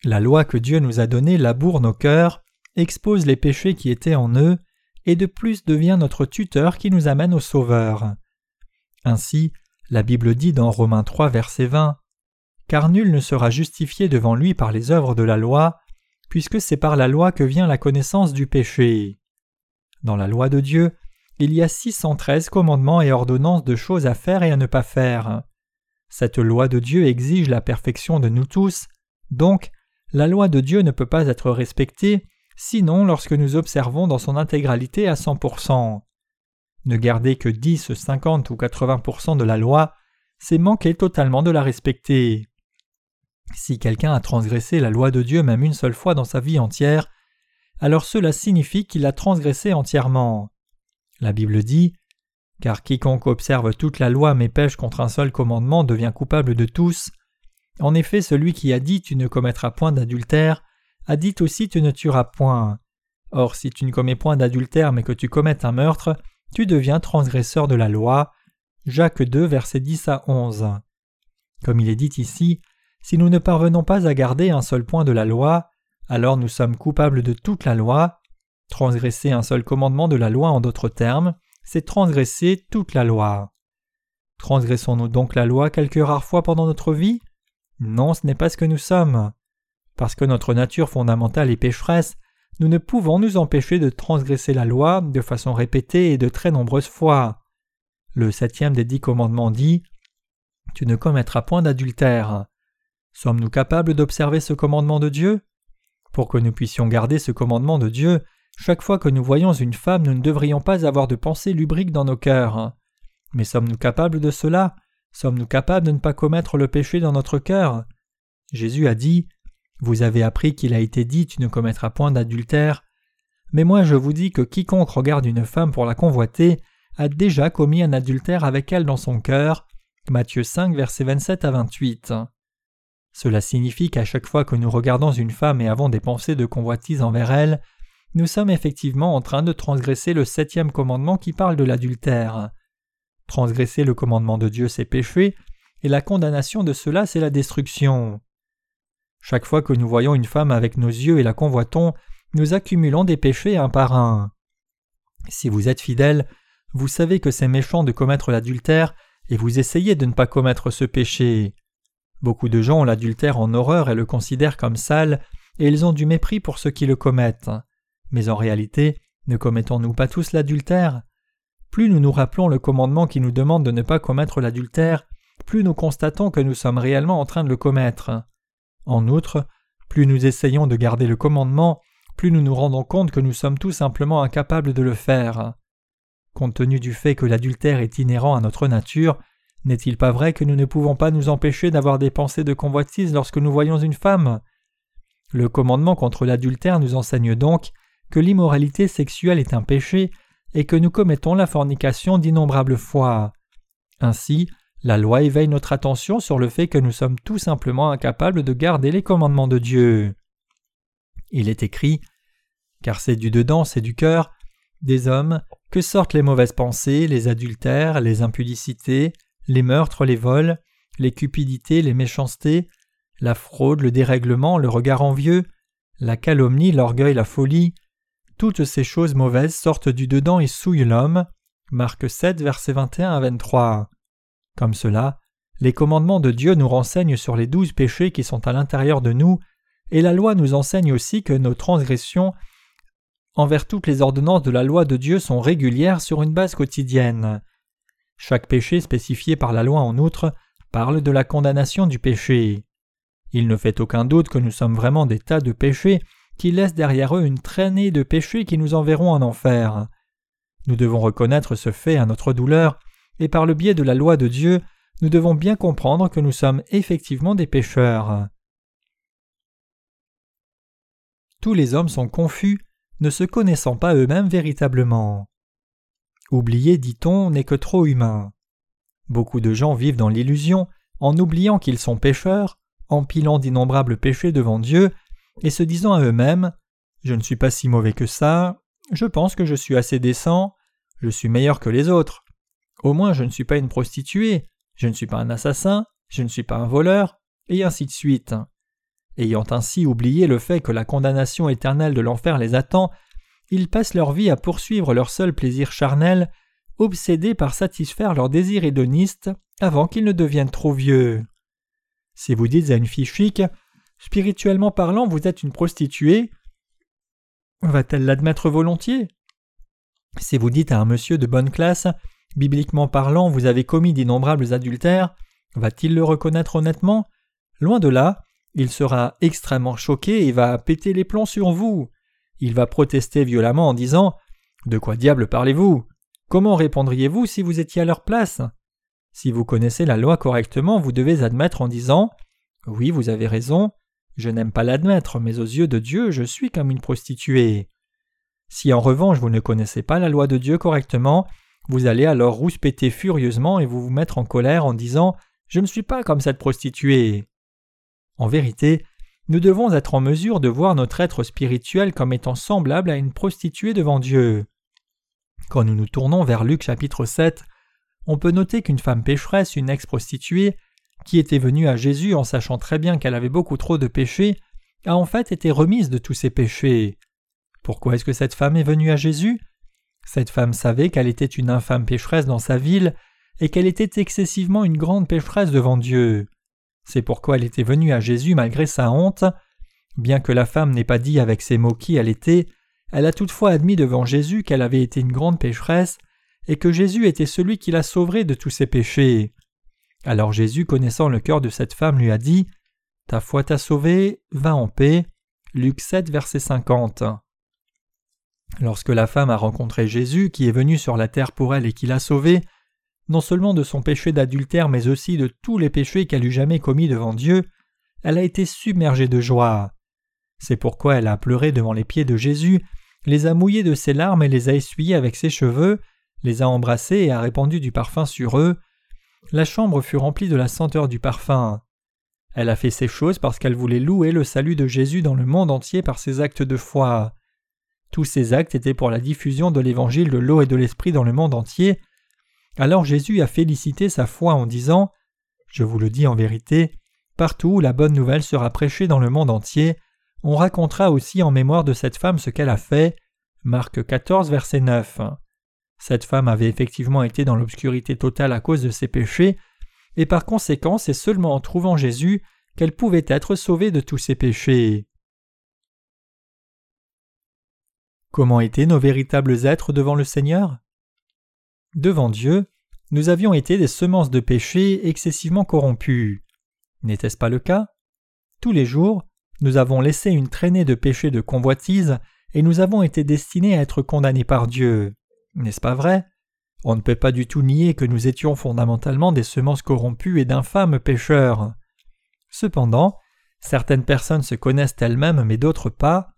Speaker 1: La loi que Dieu nous a donnée laboure nos cœurs, expose les péchés qui étaient en eux, et de plus devient notre tuteur qui nous amène au Sauveur. Ainsi, la Bible dit dans Romains 3, verset 20 Car nul ne sera justifié devant lui par les œuvres de la loi, puisque c'est par la loi que vient la connaissance du péché. Dans la loi de Dieu, il y a 613 commandements et ordonnances de choses à faire et à ne pas faire. Cette loi de Dieu exige la perfection de nous tous, donc la loi de Dieu ne peut pas être respectée sinon lorsque nous observons dans son intégralité à 100%. Ne garder que 10, 50 ou 80% de la loi, c'est manquer totalement de la respecter. Si quelqu'un a transgressé la loi de Dieu même une seule fois dans sa vie entière, alors cela signifie qu'il l'a transgressée entièrement. La Bible dit car quiconque observe toute la loi mais pêche contre un seul commandement devient coupable de tous. En effet, celui qui a dit tu ne commettras point d'adultère a dit aussi tu ne tueras point. Or, si tu ne commets point d'adultère mais que tu commettes un meurtre, tu deviens transgresseur de la loi. Jacques 2, versets 10 à 11. Comme il est dit ici, si nous ne parvenons pas à garder un seul point de la loi, alors nous sommes coupables de toute la loi. Transgresser un seul commandement de la loi en d'autres termes, c'est transgresser toute la loi. Transgressons-nous donc la loi quelques rares fois pendant notre vie? Non, ce n'est pas ce que nous sommes. Parce que notre nature fondamentale est pécheresse, nous ne pouvons nous empêcher de transgresser la loi de façon répétée et de très nombreuses fois. Le septième des dix commandements dit Tu ne commettras point d'adultère. Sommes-nous capables d'observer ce commandement de Dieu? Pour que nous puissions garder ce commandement de Dieu, chaque fois que nous voyons une femme, nous ne devrions pas avoir de pensées lubriques dans nos cœurs. Mais sommes-nous capables de cela? Sommes-nous capables de ne pas commettre le péché dans notre cœur? Jésus a dit Vous avez appris qu'il a été dit Tu ne commettras point d'adultère. Mais moi je vous dis que quiconque regarde une femme pour la convoiter a déjà commis un adultère avec elle dans son cœur. Matthieu 5, versets 27 à 28. Cela signifie qu'à chaque fois que nous regardons une femme et avons des pensées de convoitise envers elle, nous sommes effectivement en train de transgresser le septième commandement qui parle de l'adultère. Transgresser le commandement de Dieu, c'est pécher, et la condamnation de cela, c'est la destruction. Chaque fois que nous voyons une femme avec nos yeux et la convoitons, nous accumulons des péchés un par un. Si vous êtes fidèle, vous savez que c'est méchant de commettre l'adultère et vous essayez de ne pas commettre ce péché. Beaucoup de gens ont l'adultère en horreur et le considèrent comme sale, et ils ont du mépris pour ceux qui le commettent. Mais en réalité, ne commettons-nous pas tous l'adultère? Plus nous nous rappelons le commandement qui nous demande de ne pas commettre l'adultère, plus nous constatons que nous sommes réellement en train de le commettre. En outre, plus nous essayons de garder le commandement, plus nous nous rendons compte que nous sommes tout simplement incapables de le faire. Compte tenu du fait que l'adultère est inhérent à notre nature, n'est-il pas vrai que nous ne pouvons pas nous empêcher d'avoir des pensées de convoitise lorsque nous voyons une femme? Le commandement contre l'adultère nous enseigne donc que l'immoralité sexuelle est un péché et que nous commettons la fornication d'innombrables fois. Ainsi, la loi éveille notre attention sur le fait que nous sommes tout simplement incapables de garder les commandements de Dieu. Il est écrit Car c'est du dedans, c'est du cœur, des hommes, que sortent les mauvaises pensées, les adultères, les impudicités, les meurtres, les vols, les cupidités, les méchancetés, la fraude, le dérèglement, le regard envieux, la calomnie, l'orgueil, la folie, toutes ces choses mauvaises sortent du dedans et souillent l'homme. Marc 7, versets 21 à 23. Comme cela, les commandements de Dieu nous renseignent sur les douze péchés qui sont à l'intérieur de nous, et la loi nous enseigne aussi que nos transgressions envers toutes les ordonnances de la loi de Dieu sont régulières sur une base quotidienne. Chaque péché spécifié par la loi en outre parle de la condamnation du péché. Il ne fait aucun doute que nous sommes vraiment des tas de péchés qui laissent derrière eux une traînée de péchés qui nous enverront en enfer. Nous devons reconnaître ce fait à notre douleur, et par le biais de la loi de Dieu, nous devons bien comprendre que nous sommes effectivement des pécheurs. Tous les hommes sont confus, ne se connaissant pas eux-mêmes véritablement. Oublier, dit-on, n'est que trop humain. Beaucoup de gens vivent dans l'illusion, en oubliant qu'ils sont pécheurs, empilant d'innombrables péchés devant Dieu, et se disant à eux-mêmes Je ne suis pas si mauvais que ça, je pense que je suis assez décent, je suis meilleur que les autres. Au moins je ne suis pas une prostituée, je ne suis pas un assassin, je ne suis pas un voleur, et ainsi de suite. Ayant ainsi oublié le fait que la condamnation éternelle de l'enfer les attend, ils passent leur vie à poursuivre leur seul plaisir charnel, obsédés par satisfaire leurs désirs hédonistes avant qu'ils ne deviennent trop vieux. Si vous dites à une fille chic, spirituellement parlant, vous êtes une prostituée, va-t-elle l'admettre volontiers? Si vous dites à un monsieur de bonne classe, bibliquement parlant, vous avez commis d'innombrables adultères, va-t-il le reconnaître honnêtement? Loin de là, il sera extrêmement choqué et va péter les plombs sur vous. Il va protester violemment en disant De quoi diable parlez-vous? Comment répondriez-vous si vous étiez à leur place? Si vous connaissez la loi correctement, vous devez admettre en disant Oui, vous avez raison, je n'aime pas l'admettre, mais aux yeux de Dieu, je suis comme une prostituée. Si en revanche vous ne connaissez pas la loi de Dieu correctement, vous allez alors rouspéter furieusement et vous vous mettre en colère en disant Je ne suis pas comme cette prostituée. En vérité, nous devons être en mesure de voir notre être spirituel comme étant semblable à une prostituée devant Dieu. Quand nous nous tournons vers Luc chapitre 7, on peut noter qu'une femme pécheresse, une ex-prostituée, qui était venue à Jésus en sachant très bien qu'elle avait beaucoup trop de péchés, a en fait été remise de tous ses péchés. Pourquoi est-ce que cette femme est venue à Jésus? Cette femme savait qu'elle était une infâme pécheresse dans sa ville et qu'elle était excessivement une grande pécheresse devant Dieu. C'est pourquoi elle était venue à Jésus malgré sa honte. Bien que la femme n'ait pas dit avec ses mots qui elle était, elle a toutefois admis devant Jésus qu'elle avait été une grande pécheresse et que Jésus était celui qui la sauverait de tous ses péchés. Alors Jésus, connaissant le cœur de cette femme, lui a dit Ta foi t'a sauvée, va en paix. Luc 7, verset 50. Lorsque la femme a rencontré Jésus, qui est venu sur la terre pour elle et qui l'a sauvée, non seulement de son péché d'adultère, mais aussi de tous les péchés qu'elle eût jamais commis devant Dieu, elle a été submergée de joie. C'est pourquoi elle a pleuré devant les pieds de Jésus, les a mouillés de ses larmes et les a essuyés avec ses cheveux, les a embrassés et a répandu du parfum sur eux. La chambre fut remplie de la senteur du parfum. Elle a fait ces choses parce qu'elle voulait louer le salut de Jésus dans le monde entier par ses actes de foi. Tous ces actes étaient pour la diffusion de l'évangile de l'eau et de l'esprit dans le monde entier. Alors Jésus a félicité sa foi en disant Je vous le dis en vérité, partout où la bonne nouvelle sera prêchée dans le monde entier, on racontera aussi en mémoire de cette femme ce qu'elle a fait. Marc 14, verset 9. Cette femme avait effectivement été dans l'obscurité totale à cause de ses péchés, et par conséquent c'est seulement en trouvant Jésus qu'elle pouvait être sauvée de tous ses péchés. Comment étaient nos véritables êtres devant le Seigneur? Devant Dieu, nous avions été des semences de péché excessivement corrompues. N'était-ce pas le cas? Tous les jours, nous avons laissé une traînée de péchés de convoitise et nous avons été destinés à être condamnés par Dieu. N'est-ce pas vrai? On ne peut pas du tout nier que nous étions fondamentalement des semences corrompues et d'infâmes pécheurs. Cependant, certaines personnes se connaissent elles-mêmes mais d'autres pas.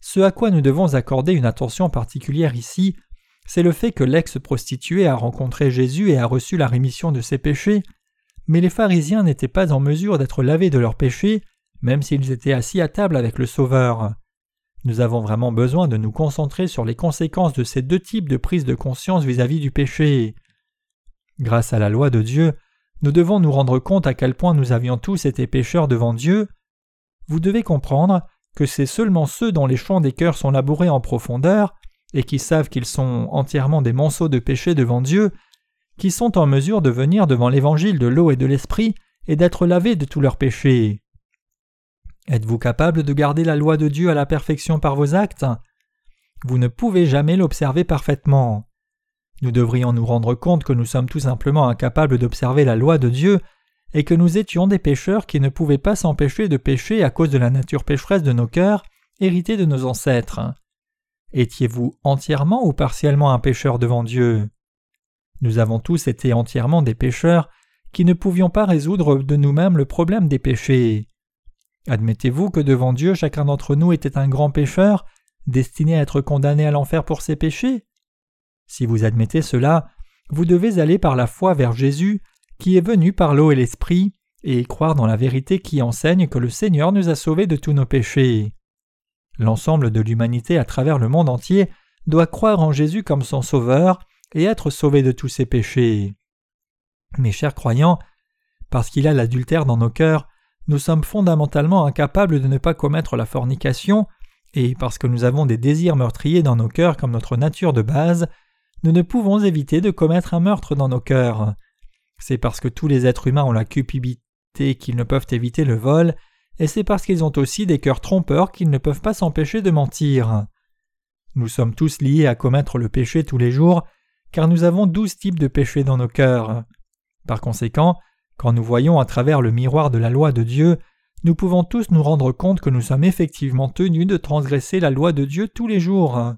Speaker 1: Ce à quoi nous devons accorder une attention particulière ici, c'est le fait que l'ex-prostituée a rencontré Jésus et a reçu la rémission de ses péchés, mais les pharisiens n'étaient pas en mesure d'être lavés de leurs péchés, même s'ils étaient assis à table avec le Sauveur. Nous avons vraiment besoin de nous concentrer sur les conséquences de ces deux types de prise de conscience vis-à-vis du péché. Grâce à la loi de Dieu, nous devons nous rendre compte à quel point nous avions tous été pécheurs devant Dieu. Vous devez comprendre que c'est seulement ceux dont les champs des cœurs sont labourés en profondeur, et qui savent qu'ils sont entièrement des monceaux de péché devant Dieu, qui sont en mesure de venir devant l'évangile de l'eau et de l'esprit et d'être lavés de tous leurs péchés. Êtes-vous capable de garder la loi de Dieu à la perfection par vos actes? Vous ne pouvez jamais l'observer parfaitement. Nous devrions nous rendre compte que nous sommes tout simplement incapables d'observer la loi de Dieu et que nous étions des pécheurs qui ne pouvaient pas s'empêcher de pécher à cause de la nature pécheresse de nos cœurs, héritée de nos ancêtres. Étiez-vous entièrement ou partiellement un pécheur devant Dieu? Nous avons tous été entièrement des pécheurs qui ne pouvions pas résoudre de nous-mêmes le problème des péchés. Admettez-vous que devant Dieu chacun d'entre nous était un grand pécheur, destiné à être condamné à l'enfer pour ses péchés Si vous admettez cela, vous devez aller par la foi vers Jésus qui est venu par l'eau et l'esprit, et croire dans la vérité qui enseigne que le Seigneur nous a sauvés de tous nos péchés. L'ensemble de l'humanité à travers le monde entier doit croire en Jésus comme son Sauveur et être sauvé de tous ses péchés. Mes chers croyants, parce qu'il a l'adultère dans nos cœurs, nous sommes fondamentalement incapables de ne pas commettre la fornication, et parce que nous avons des désirs meurtriers dans nos cœurs comme notre nature de base, nous ne pouvons éviter de commettre un meurtre dans nos cœurs. C'est parce que tous les êtres humains ont la cupidité qu'ils ne peuvent éviter le vol, et c'est parce qu'ils ont aussi des cœurs trompeurs qu'ils ne peuvent pas s'empêcher de mentir. Nous sommes tous liés à commettre le péché tous les jours, car nous avons douze types de péchés dans nos cœurs. Par conséquent, quand nous voyons à travers le miroir de la loi de Dieu, nous pouvons tous nous rendre compte que nous sommes effectivement tenus de transgresser la loi de Dieu tous les jours.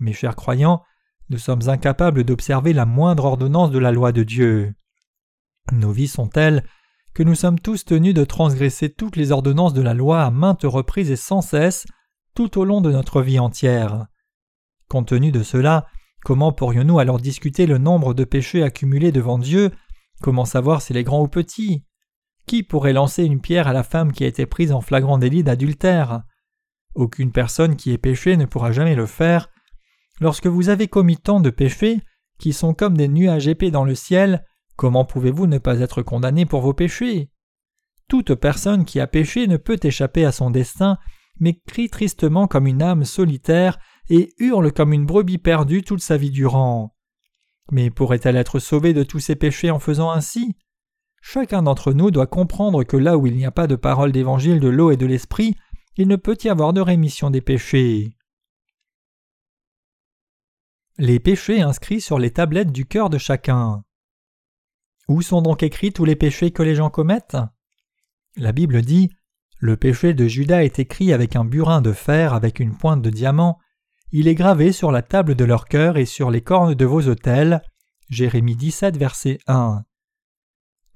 Speaker 1: Mes chers croyants, nous sommes incapables d'observer la moindre ordonnance de la loi de Dieu. Nos vies sont telles que nous sommes tous tenus de transgresser toutes les ordonnances de la loi à maintes reprises et sans cesse, tout au long de notre vie entière. Compte tenu de cela, comment pourrions-nous alors discuter le nombre de péchés accumulés devant Dieu Comment savoir s'il est grand ou petit Qui pourrait lancer une pierre à la femme qui a été prise en flagrant délit d'adultère? Aucune personne qui est péchée ne pourra jamais le faire. Lorsque vous avez commis tant de péchés, qui sont comme des nuages épais dans le ciel, Comment pouvez-vous ne pas être condamné pour vos péchés? Toute personne qui a péché ne peut échapper à son destin, mais crie tristement comme une âme solitaire et hurle comme une brebis perdue toute sa vie durant. Mais pourrait-elle être sauvée de tous ses péchés en faisant ainsi? Chacun d'entre nous doit comprendre que là où il n'y a pas de parole d'évangile de l'eau et de l'esprit, il ne peut y avoir de rémission des péchés. Les péchés inscrits sur les tablettes du cœur de chacun. Où sont donc écrits tous les péchés que les gens commettent? La Bible dit Le péché de Judas est écrit avec un burin de fer avec une pointe de diamant, il est gravé sur la table de leur cœur et sur les cornes de vos autels. Jérémie 17, verset 1.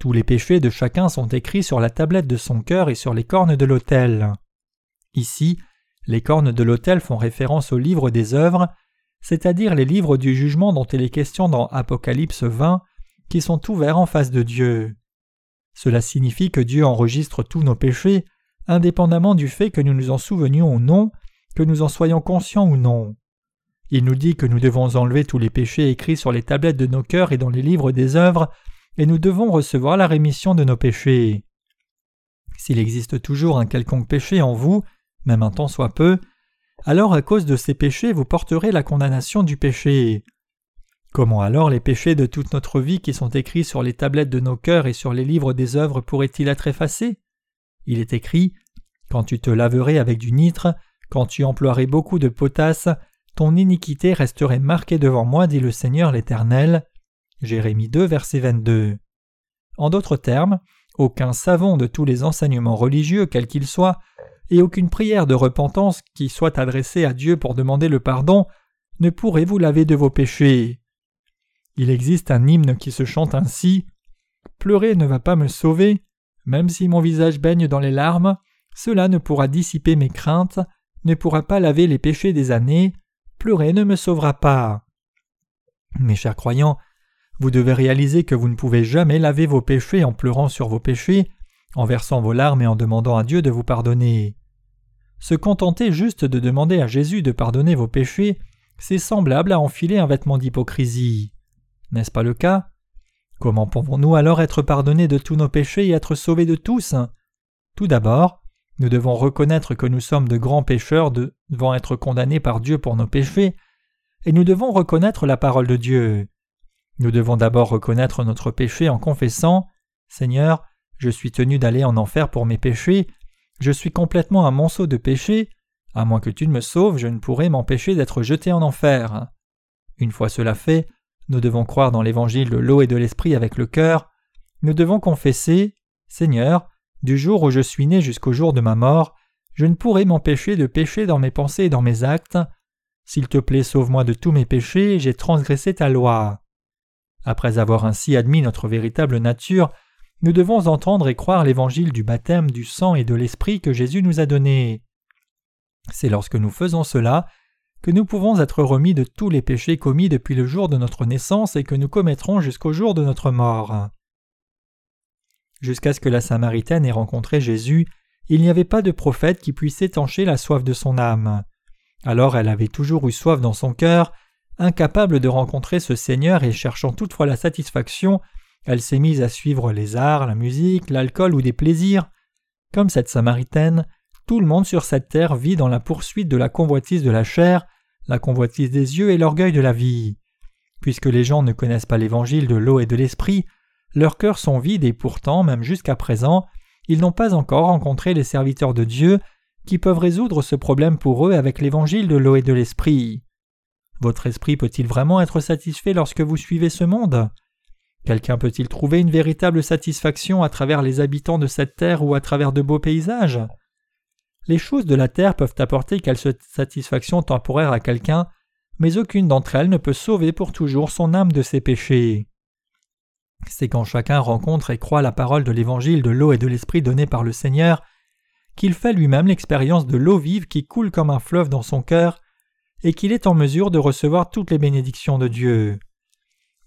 Speaker 1: Tous les péchés de chacun sont écrits sur la tablette de son cœur et sur les cornes de l'autel. Ici, les cornes de l'autel font référence au livre des œuvres, c'est-à-dire les livres du jugement dont il est question dans Apocalypse 20, qui sont ouverts en face de Dieu. Cela signifie que Dieu enregistre tous nos péchés, indépendamment du fait que nous nous en souvenions ou non, que nous en soyons conscients ou non. Il nous dit que nous devons enlever tous les péchés écrits sur les tablettes de nos cœurs et dans les livres des œuvres, et nous devons recevoir la rémission de nos péchés. S'il existe toujours un quelconque péché en vous, même un temps soit peu, alors à cause de ces péchés vous porterez la condamnation du péché. Comment alors les péchés de toute notre vie qui sont écrits sur les tablettes de nos cœurs et sur les livres des œuvres pourraient-ils être effacés? Il est écrit Quand tu te laverais avec du nitre, quand tu emploierais beaucoup de potasse, ton iniquité resterait marquée devant moi, dit le Seigneur l'Éternel. Jérémie 2, verset 22. En d'autres termes, aucun savon de tous les enseignements religieux, quels qu'ils soient, et aucune prière de repentance qui soit adressée à Dieu pour demander le pardon, ne pourrait vous laver de vos péchés. Il existe un hymne qui se chante ainsi Pleurer ne va pas me sauver, même si mon visage baigne dans les larmes, cela ne pourra dissiper mes craintes, ne pourra pas laver les péchés des années, pleurer ne me sauvera pas. Mes chers croyants, vous devez réaliser que vous ne pouvez jamais laver vos péchés en pleurant sur vos péchés, en versant vos larmes et en demandant à Dieu de vous pardonner. Se contenter juste de demander à Jésus de pardonner vos péchés, c'est semblable à enfiler un vêtement d'hypocrisie. N'est-ce pas le cas? Comment pouvons-nous alors être pardonnés de tous nos péchés et être sauvés de tous? Tout d'abord, nous devons reconnaître que nous sommes de grands pécheurs devant être condamnés par Dieu pour nos péchés, et nous devons reconnaître la parole de Dieu. Nous devons d'abord reconnaître notre péché en confessant Seigneur, je suis tenu d'aller en enfer pour mes péchés, je suis complètement un monceau de péché, à moins que tu ne me sauves, je ne pourrai m'empêcher d'être jeté en enfer. Une fois cela fait, nous devons croire dans l'évangile de l'eau et de l'esprit avec le cœur, nous devons confesser Seigneur, du jour où je suis né jusqu'au jour de ma mort, je ne pourrai m'empêcher de pécher dans mes pensées et dans mes actes. S'il te plaît, sauve-moi de tous mes péchés, j'ai transgressé ta loi. Après avoir ainsi admis notre véritable nature, nous devons entendre et croire l'évangile du baptême, du sang et de l'esprit que Jésus nous a donné. C'est lorsque nous faisons cela que nous pouvons être remis de tous les péchés commis depuis le jour de notre naissance et que nous commettrons jusqu'au jour de notre mort. Jusqu'à ce que la Samaritaine ait rencontré Jésus, il n'y avait pas de prophète qui puisse étancher la soif de son âme. Alors elle avait toujours eu soif dans son cœur, incapable de rencontrer ce Seigneur et cherchant toutefois la satisfaction, elle s'est mise à suivre les arts, la musique, l'alcool ou des plaisirs. Comme cette Samaritaine, tout le monde sur cette terre vit dans la poursuite de la convoitise de la chair, la convoitise des yeux et l'orgueil de la vie. Puisque les gens ne connaissent pas l'évangile de l'eau et de l'esprit, leurs cœurs sont vides et pourtant, même jusqu'à présent, ils n'ont pas encore rencontré les serviteurs de Dieu qui peuvent résoudre ce problème pour eux avec l'évangile de l'eau et de l'esprit. Votre esprit peut-il vraiment être satisfait lorsque vous suivez ce monde? Quelqu'un peut-il trouver une véritable satisfaction à travers les habitants de cette terre ou à travers de beaux paysages? Les choses de la terre peuvent apporter quelque satisfaction temporaire à quelqu'un, mais aucune d'entre elles ne peut sauver pour toujours son âme de ses péchés. C'est quand chacun rencontre et croit la parole de l'évangile de l'eau et de l'esprit donné par le Seigneur qu'il fait lui-même l'expérience de l'eau vive qui coule comme un fleuve dans son cœur et qu'il est en mesure de recevoir toutes les bénédictions de Dieu.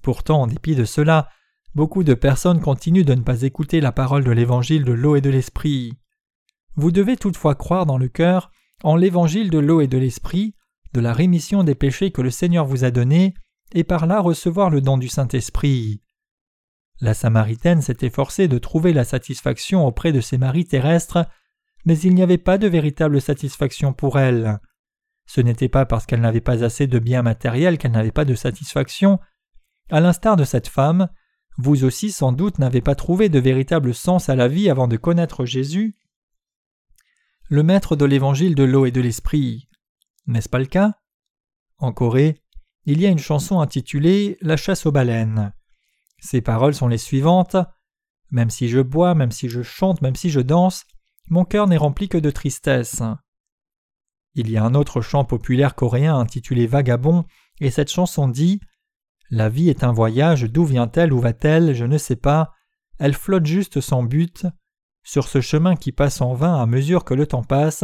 Speaker 1: Pourtant, en dépit de cela, beaucoup de personnes continuent de ne pas écouter la parole de l'évangile de l'eau et de l'esprit. Vous devez toutefois croire dans le cœur en l'évangile de l'eau et de l'esprit, de la rémission des péchés que le Seigneur vous a donnés, et par là recevoir le don du Saint-Esprit. La Samaritaine s'est efforcée de trouver la satisfaction auprès de ses maris terrestres, mais il n'y avait pas de véritable satisfaction pour elle. Ce n'était pas parce qu'elle n'avait pas assez de biens matériels qu'elle n'avait pas de satisfaction. À l'instar de cette femme, vous aussi sans doute n'avez pas trouvé de véritable sens à la vie avant de connaître Jésus. le maître de l'évangile de l'eau et de l'esprit. N'est-ce pas le cas? En Corée, il y a une chanson intitulée La chasse aux baleines. Ses paroles sont les suivantes Même si je bois, même si je chante, même si je danse, mon cœur n'est rempli que de tristesse. Il y a un autre chant populaire coréen intitulé Vagabond, et cette chanson dit La vie est un voyage, d'où vient-elle, où va-t-elle, je ne sais pas, elle flotte juste sans but. Sur ce chemin qui passe en vain à mesure que le temps passe,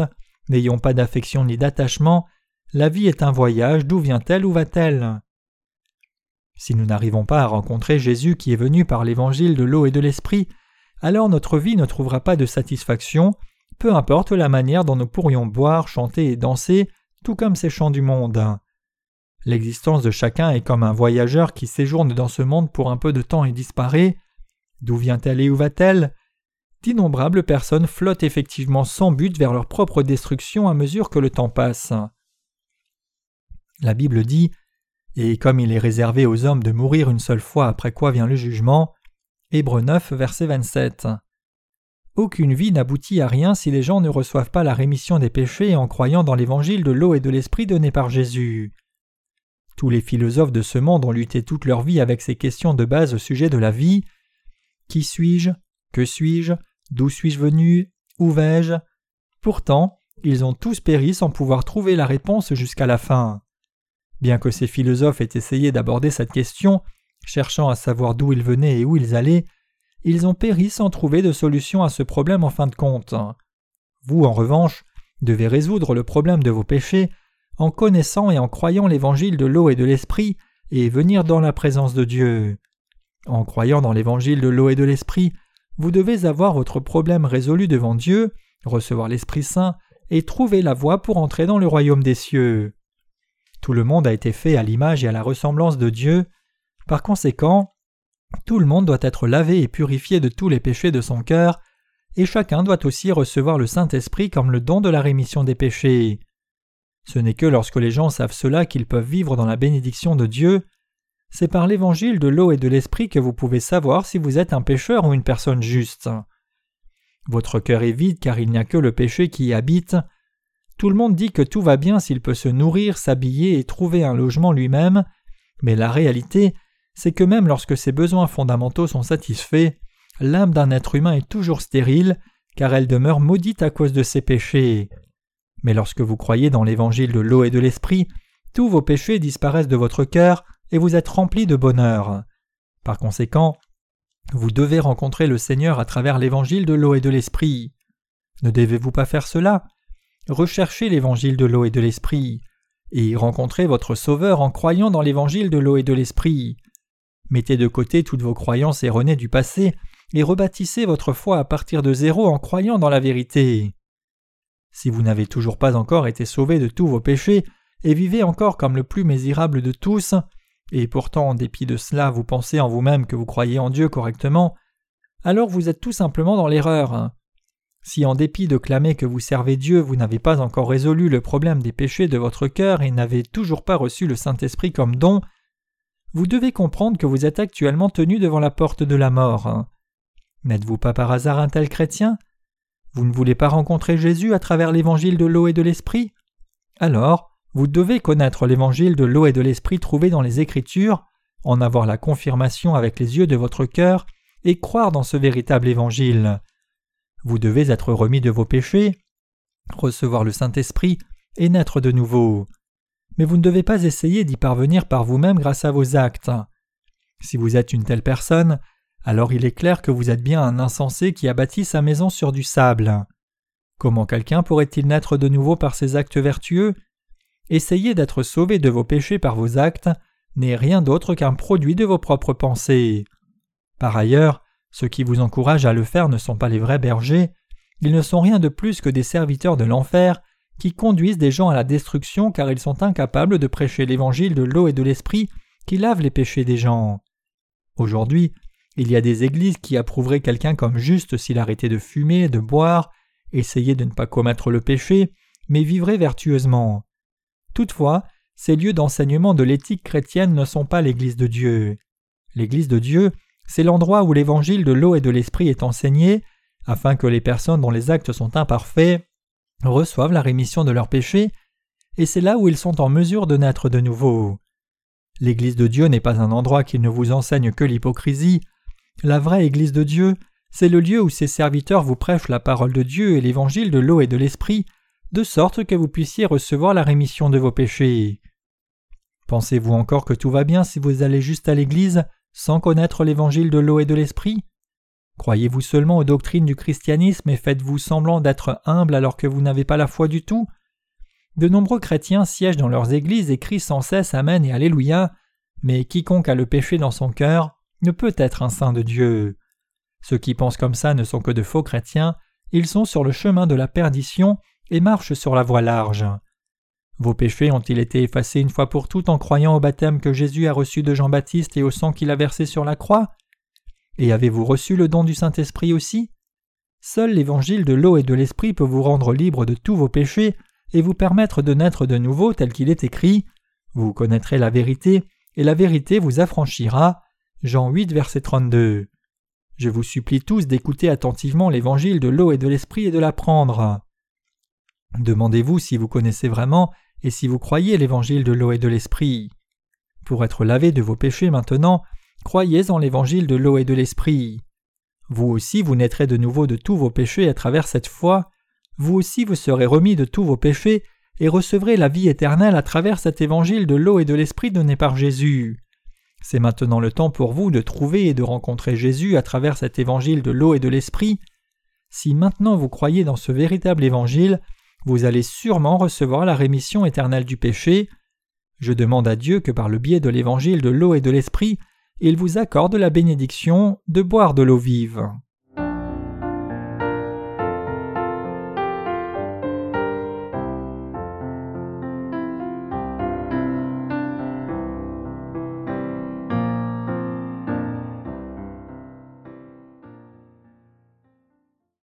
Speaker 1: n'ayons pas d'affection ni d'attachement, la vie est un voyage, d'où vient-elle, où va-t-elle? Si nous n'arrivons pas à rencontrer Jésus qui est venu par l'évangile de l'eau et de l'esprit, alors notre vie ne trouvera pas de satisfaction, peu importe la manière dont nous pourrions boire, chanter et danser, tout comme ces chants du monde. L'existence de chacun est comme un voyageur qui séjourne dans ce monde pour un peu de temps et disparaît. D'où vient-elle et où va-t-elle? D'innombrables personnes flottent effectivement sans but vers leur propre destruction à mesure que le temps passe. La Bible dit Et comme il est réservé aux hommes de mourir une seule fois après quoi vient le jugement? Hébreu 9, verset 27. Aucune vie n'aboutit à rien si les gens ne reçoivent pas la rémission des péchés en croyant dans l'évangile de l'eau et de l'esprit donné par Jésus. Tous les philosophes de ce monde ont lutté toute leur vie avec ces questions de base au sujet de la vie. Qui suis-je? Que suis-je? D'où suis-je venu? Où vais-je? Pourtant, ils ont tous péri sans pouvoir trouver la réponse jusqu'à la fin. Bien que ces philosophes aient essayé d'aborder cette question, cherchant à savoir d'où ils venaient et où ils allaient, ils ont péri sans trouver de solution à ce problème en fin de compte. Vous, en revanche, devez résoudre le problème de vos péchés en connaissant et en croyant l'évangile de l'eau et de l'esprit et venir dans la présence de Dieu. En croyant dans l'évangile de l'eau et de l'esprit, vous devez avoir votre problème résolu devant Dieu, recevoir l'Esprit Saint et trouver la voie pour entrer dans le royaume des cieux. Tout le monde a été fait à l'image et à la ressemblance de Dieu. Par conséquent, tout le monde doit être lavé et purifié de tous les péchés de son cœur, et chacun doit aussi recevoir le Saint-Esprit comme le don de la rémission des péchés. Ce n'est que lorsque les gens savent cela qu'ils peuvent vivre dans la bénédiction de Dieu. C'est par l'évangile de l'eau et de l'esprit que vous pouvez savoir si vous êtes un pécheur ou une personne juste. Votre cœur est vide car il n'y a que le péché qui y habite, tout le monde dit que tout va bien s'il peut se nourrir, s'habiller et trouver un logement lui-même, mais la réalité, c'est que même lorsque ses besoins fondamentaux sont satisfaits, l'âme d'un être humain est toujours stérile, car elle demeure maudite à cause de ses péchés. Mais lorsque vous croyez dans l'évangile de l'eau et de l'esprit, tous vos péchés disparaissent de votre cœur et vous êtes rempli de bonheur. Par conséquent, vous devez rencontrer le Seigneur à travers l'évangile de l'eau et de l'esprit. Ne devez-vous pas faire cela? Recherchez l'évangile de l'eau et de l'esprit, et rencontrez votre Sauveur en croyant dans l'évangile de l'eau et de l'esprit. Mettez de côté toutes vos croyances erronées du passé et rebâtissez votre foi à partir de zéro en croyant dans la vérité. Si vous n'avez toujours pas encore été sauvé de tous vos péchés et vivez encore comme le plus misérable de tous, et pourtant en dépit de cela vous pensez en vous-même que vous croyez en Dieu correctement, alors vous êtes tout simplement dans l'erreur. Si en dépit de clamer que vous servez Dieu, vous n'avez pas encore résolu le problème des péchés de votre cœur et n'avez toujours pas reçu le Saint-Esprit comme don, vous devez comprendre que vous êtes actuellement tenu devant la porte de la mort. N'êtes-vous pas par hasard un tel chrétien? Vous ne voulez pas rencontrer Jésus à travers l'évangile de l'eau et de l'esprit? Alors, vous devez connaître l'évangile de l'eau et de l'esprit trouvé dans les Écritures, en avoir la confirmation avec les yeux de votre cœur et croire dans ce véritable évangile. Vous devez être remis de vos péchés, recevoir le Saint-Esprit et naître de nouveau. Mais vous ne devez pas essayer d'y parvenir par vous-même grâce à vos actes. Si vous êtes une telle personne, alors il est clair que vous êtes bien un insensé qui a bâti sa maison sur du sable. Comment quelqu'un pourrait-il naître de nouveau par ses actes vertueux? Essayer d'être sauvé de vos péchés par vos actes n'est rien d'autre qu'un produit de vos propres pensées. Par ailleurs, ceux qui vous encouragent à le faire ne sont pas les vrais bergers, ils ne sont rien de plus que des serviteurs de l'enfer qui conduisent des gens à la destruction car ils sont incapables de prêcher l'évangile de l'eau et de l'esprit qui lave les péchés des gens. Aujourd'hui, il y a des églises qui approuveraient quelqu'un comme juste s'il arrêtait de fumer, de boire, essayait de ne pas commettre le péché, mais vivrait vertueusement. Toutefois, ces lieux d'enseignement de l'éthique chrétienne ne sont pas l'Église de Dieu. L'Église de Dieu c'est l'endroit où l'évangile de l'eau et de l'esprit est enseigné, afin que les personnes dont les actes sont imparfaits reçoivent la rémission de leurs péchés, et c'est là où ils sont en mesure de naître de nouveau. L'Église de Dieu n'est pas un endroit qui ne vous enseigne que l'hypocrisie. La vraie Église de Dieu, c'est le lieu où ses serviteurs vous prêchent la parole de Dieu et l'évangile de l'eau et de l'esprit, de sorte que vous puissiez recevoir la rémission de vos péchés. Pensez-vous encore que tout va bien si vous allez juste à l'Église? Sans connaître l'évangile de l'eau et de l'esprit? Croyez-vous seulement aux doctrines du christianisme et faites-vous semblant d'être humble alors que vous n'avez pas la foi du tout? De nombreux chrétiens siègent dans leurs églises et crient sans cesse Amen et Alléluia, mais quiconque a le péché dans son cœur ne peut être un saint de Dieu. Ceux qui pensent comme ça ne sont que de faux chrétiens, ils sont sur le chemin de la perdition et marchent sur la voie large. Vos péchés ont-ils été effacés une fois pour toutes en croyant au baptême que Jésus a reçu de Jean-Baptiste et au sang qu'il a versé sur la croix? Et avez-vous reçu le don du Saint-Esprit aussi? Seul l'évangile de l'eau et de l'Esprit peut vous rendre libre de tous vos péchés et vous permettre de naître de nouveau tel qu'il est écrit. Vous connaîtrez la vérité, et la vérité vous affranchira. Jean 8, verset 32. Je vous supplie tous d'écouter attentivement l'évangile de l'eau et de l'Esprit et de l'apprendre. Demandez-vous si vous connaissez vraiment et si vous croyez l'évangile de l'eau et de l'esprit. Pour être lavé de vos péchés maintenant, croyez en l'évangile de l'eau et de l'esprit. Vous aussi vous naîtrez de nouveau de tous vos péchés à travers cette foi, vous aussi vous serez remis de tous vos péchés et recevrez la vie éternelle à travers cet évangile de l'eau et de l'esprit donné par Jésus. C'est maintenant le temps pour vous de trouver et de rencontrer Jésus à travers cet évangile de l'eau et de l'esprit. Si maintenant vous croyez dans ce véritable évangile, vous allez sûrement recevoir la rémission éternelle du péché. Je demande à Dieu que par le biais de l'évangile de l'eau et de l'esprit, il vous accorde la bénédiction de boire de l'eau vive.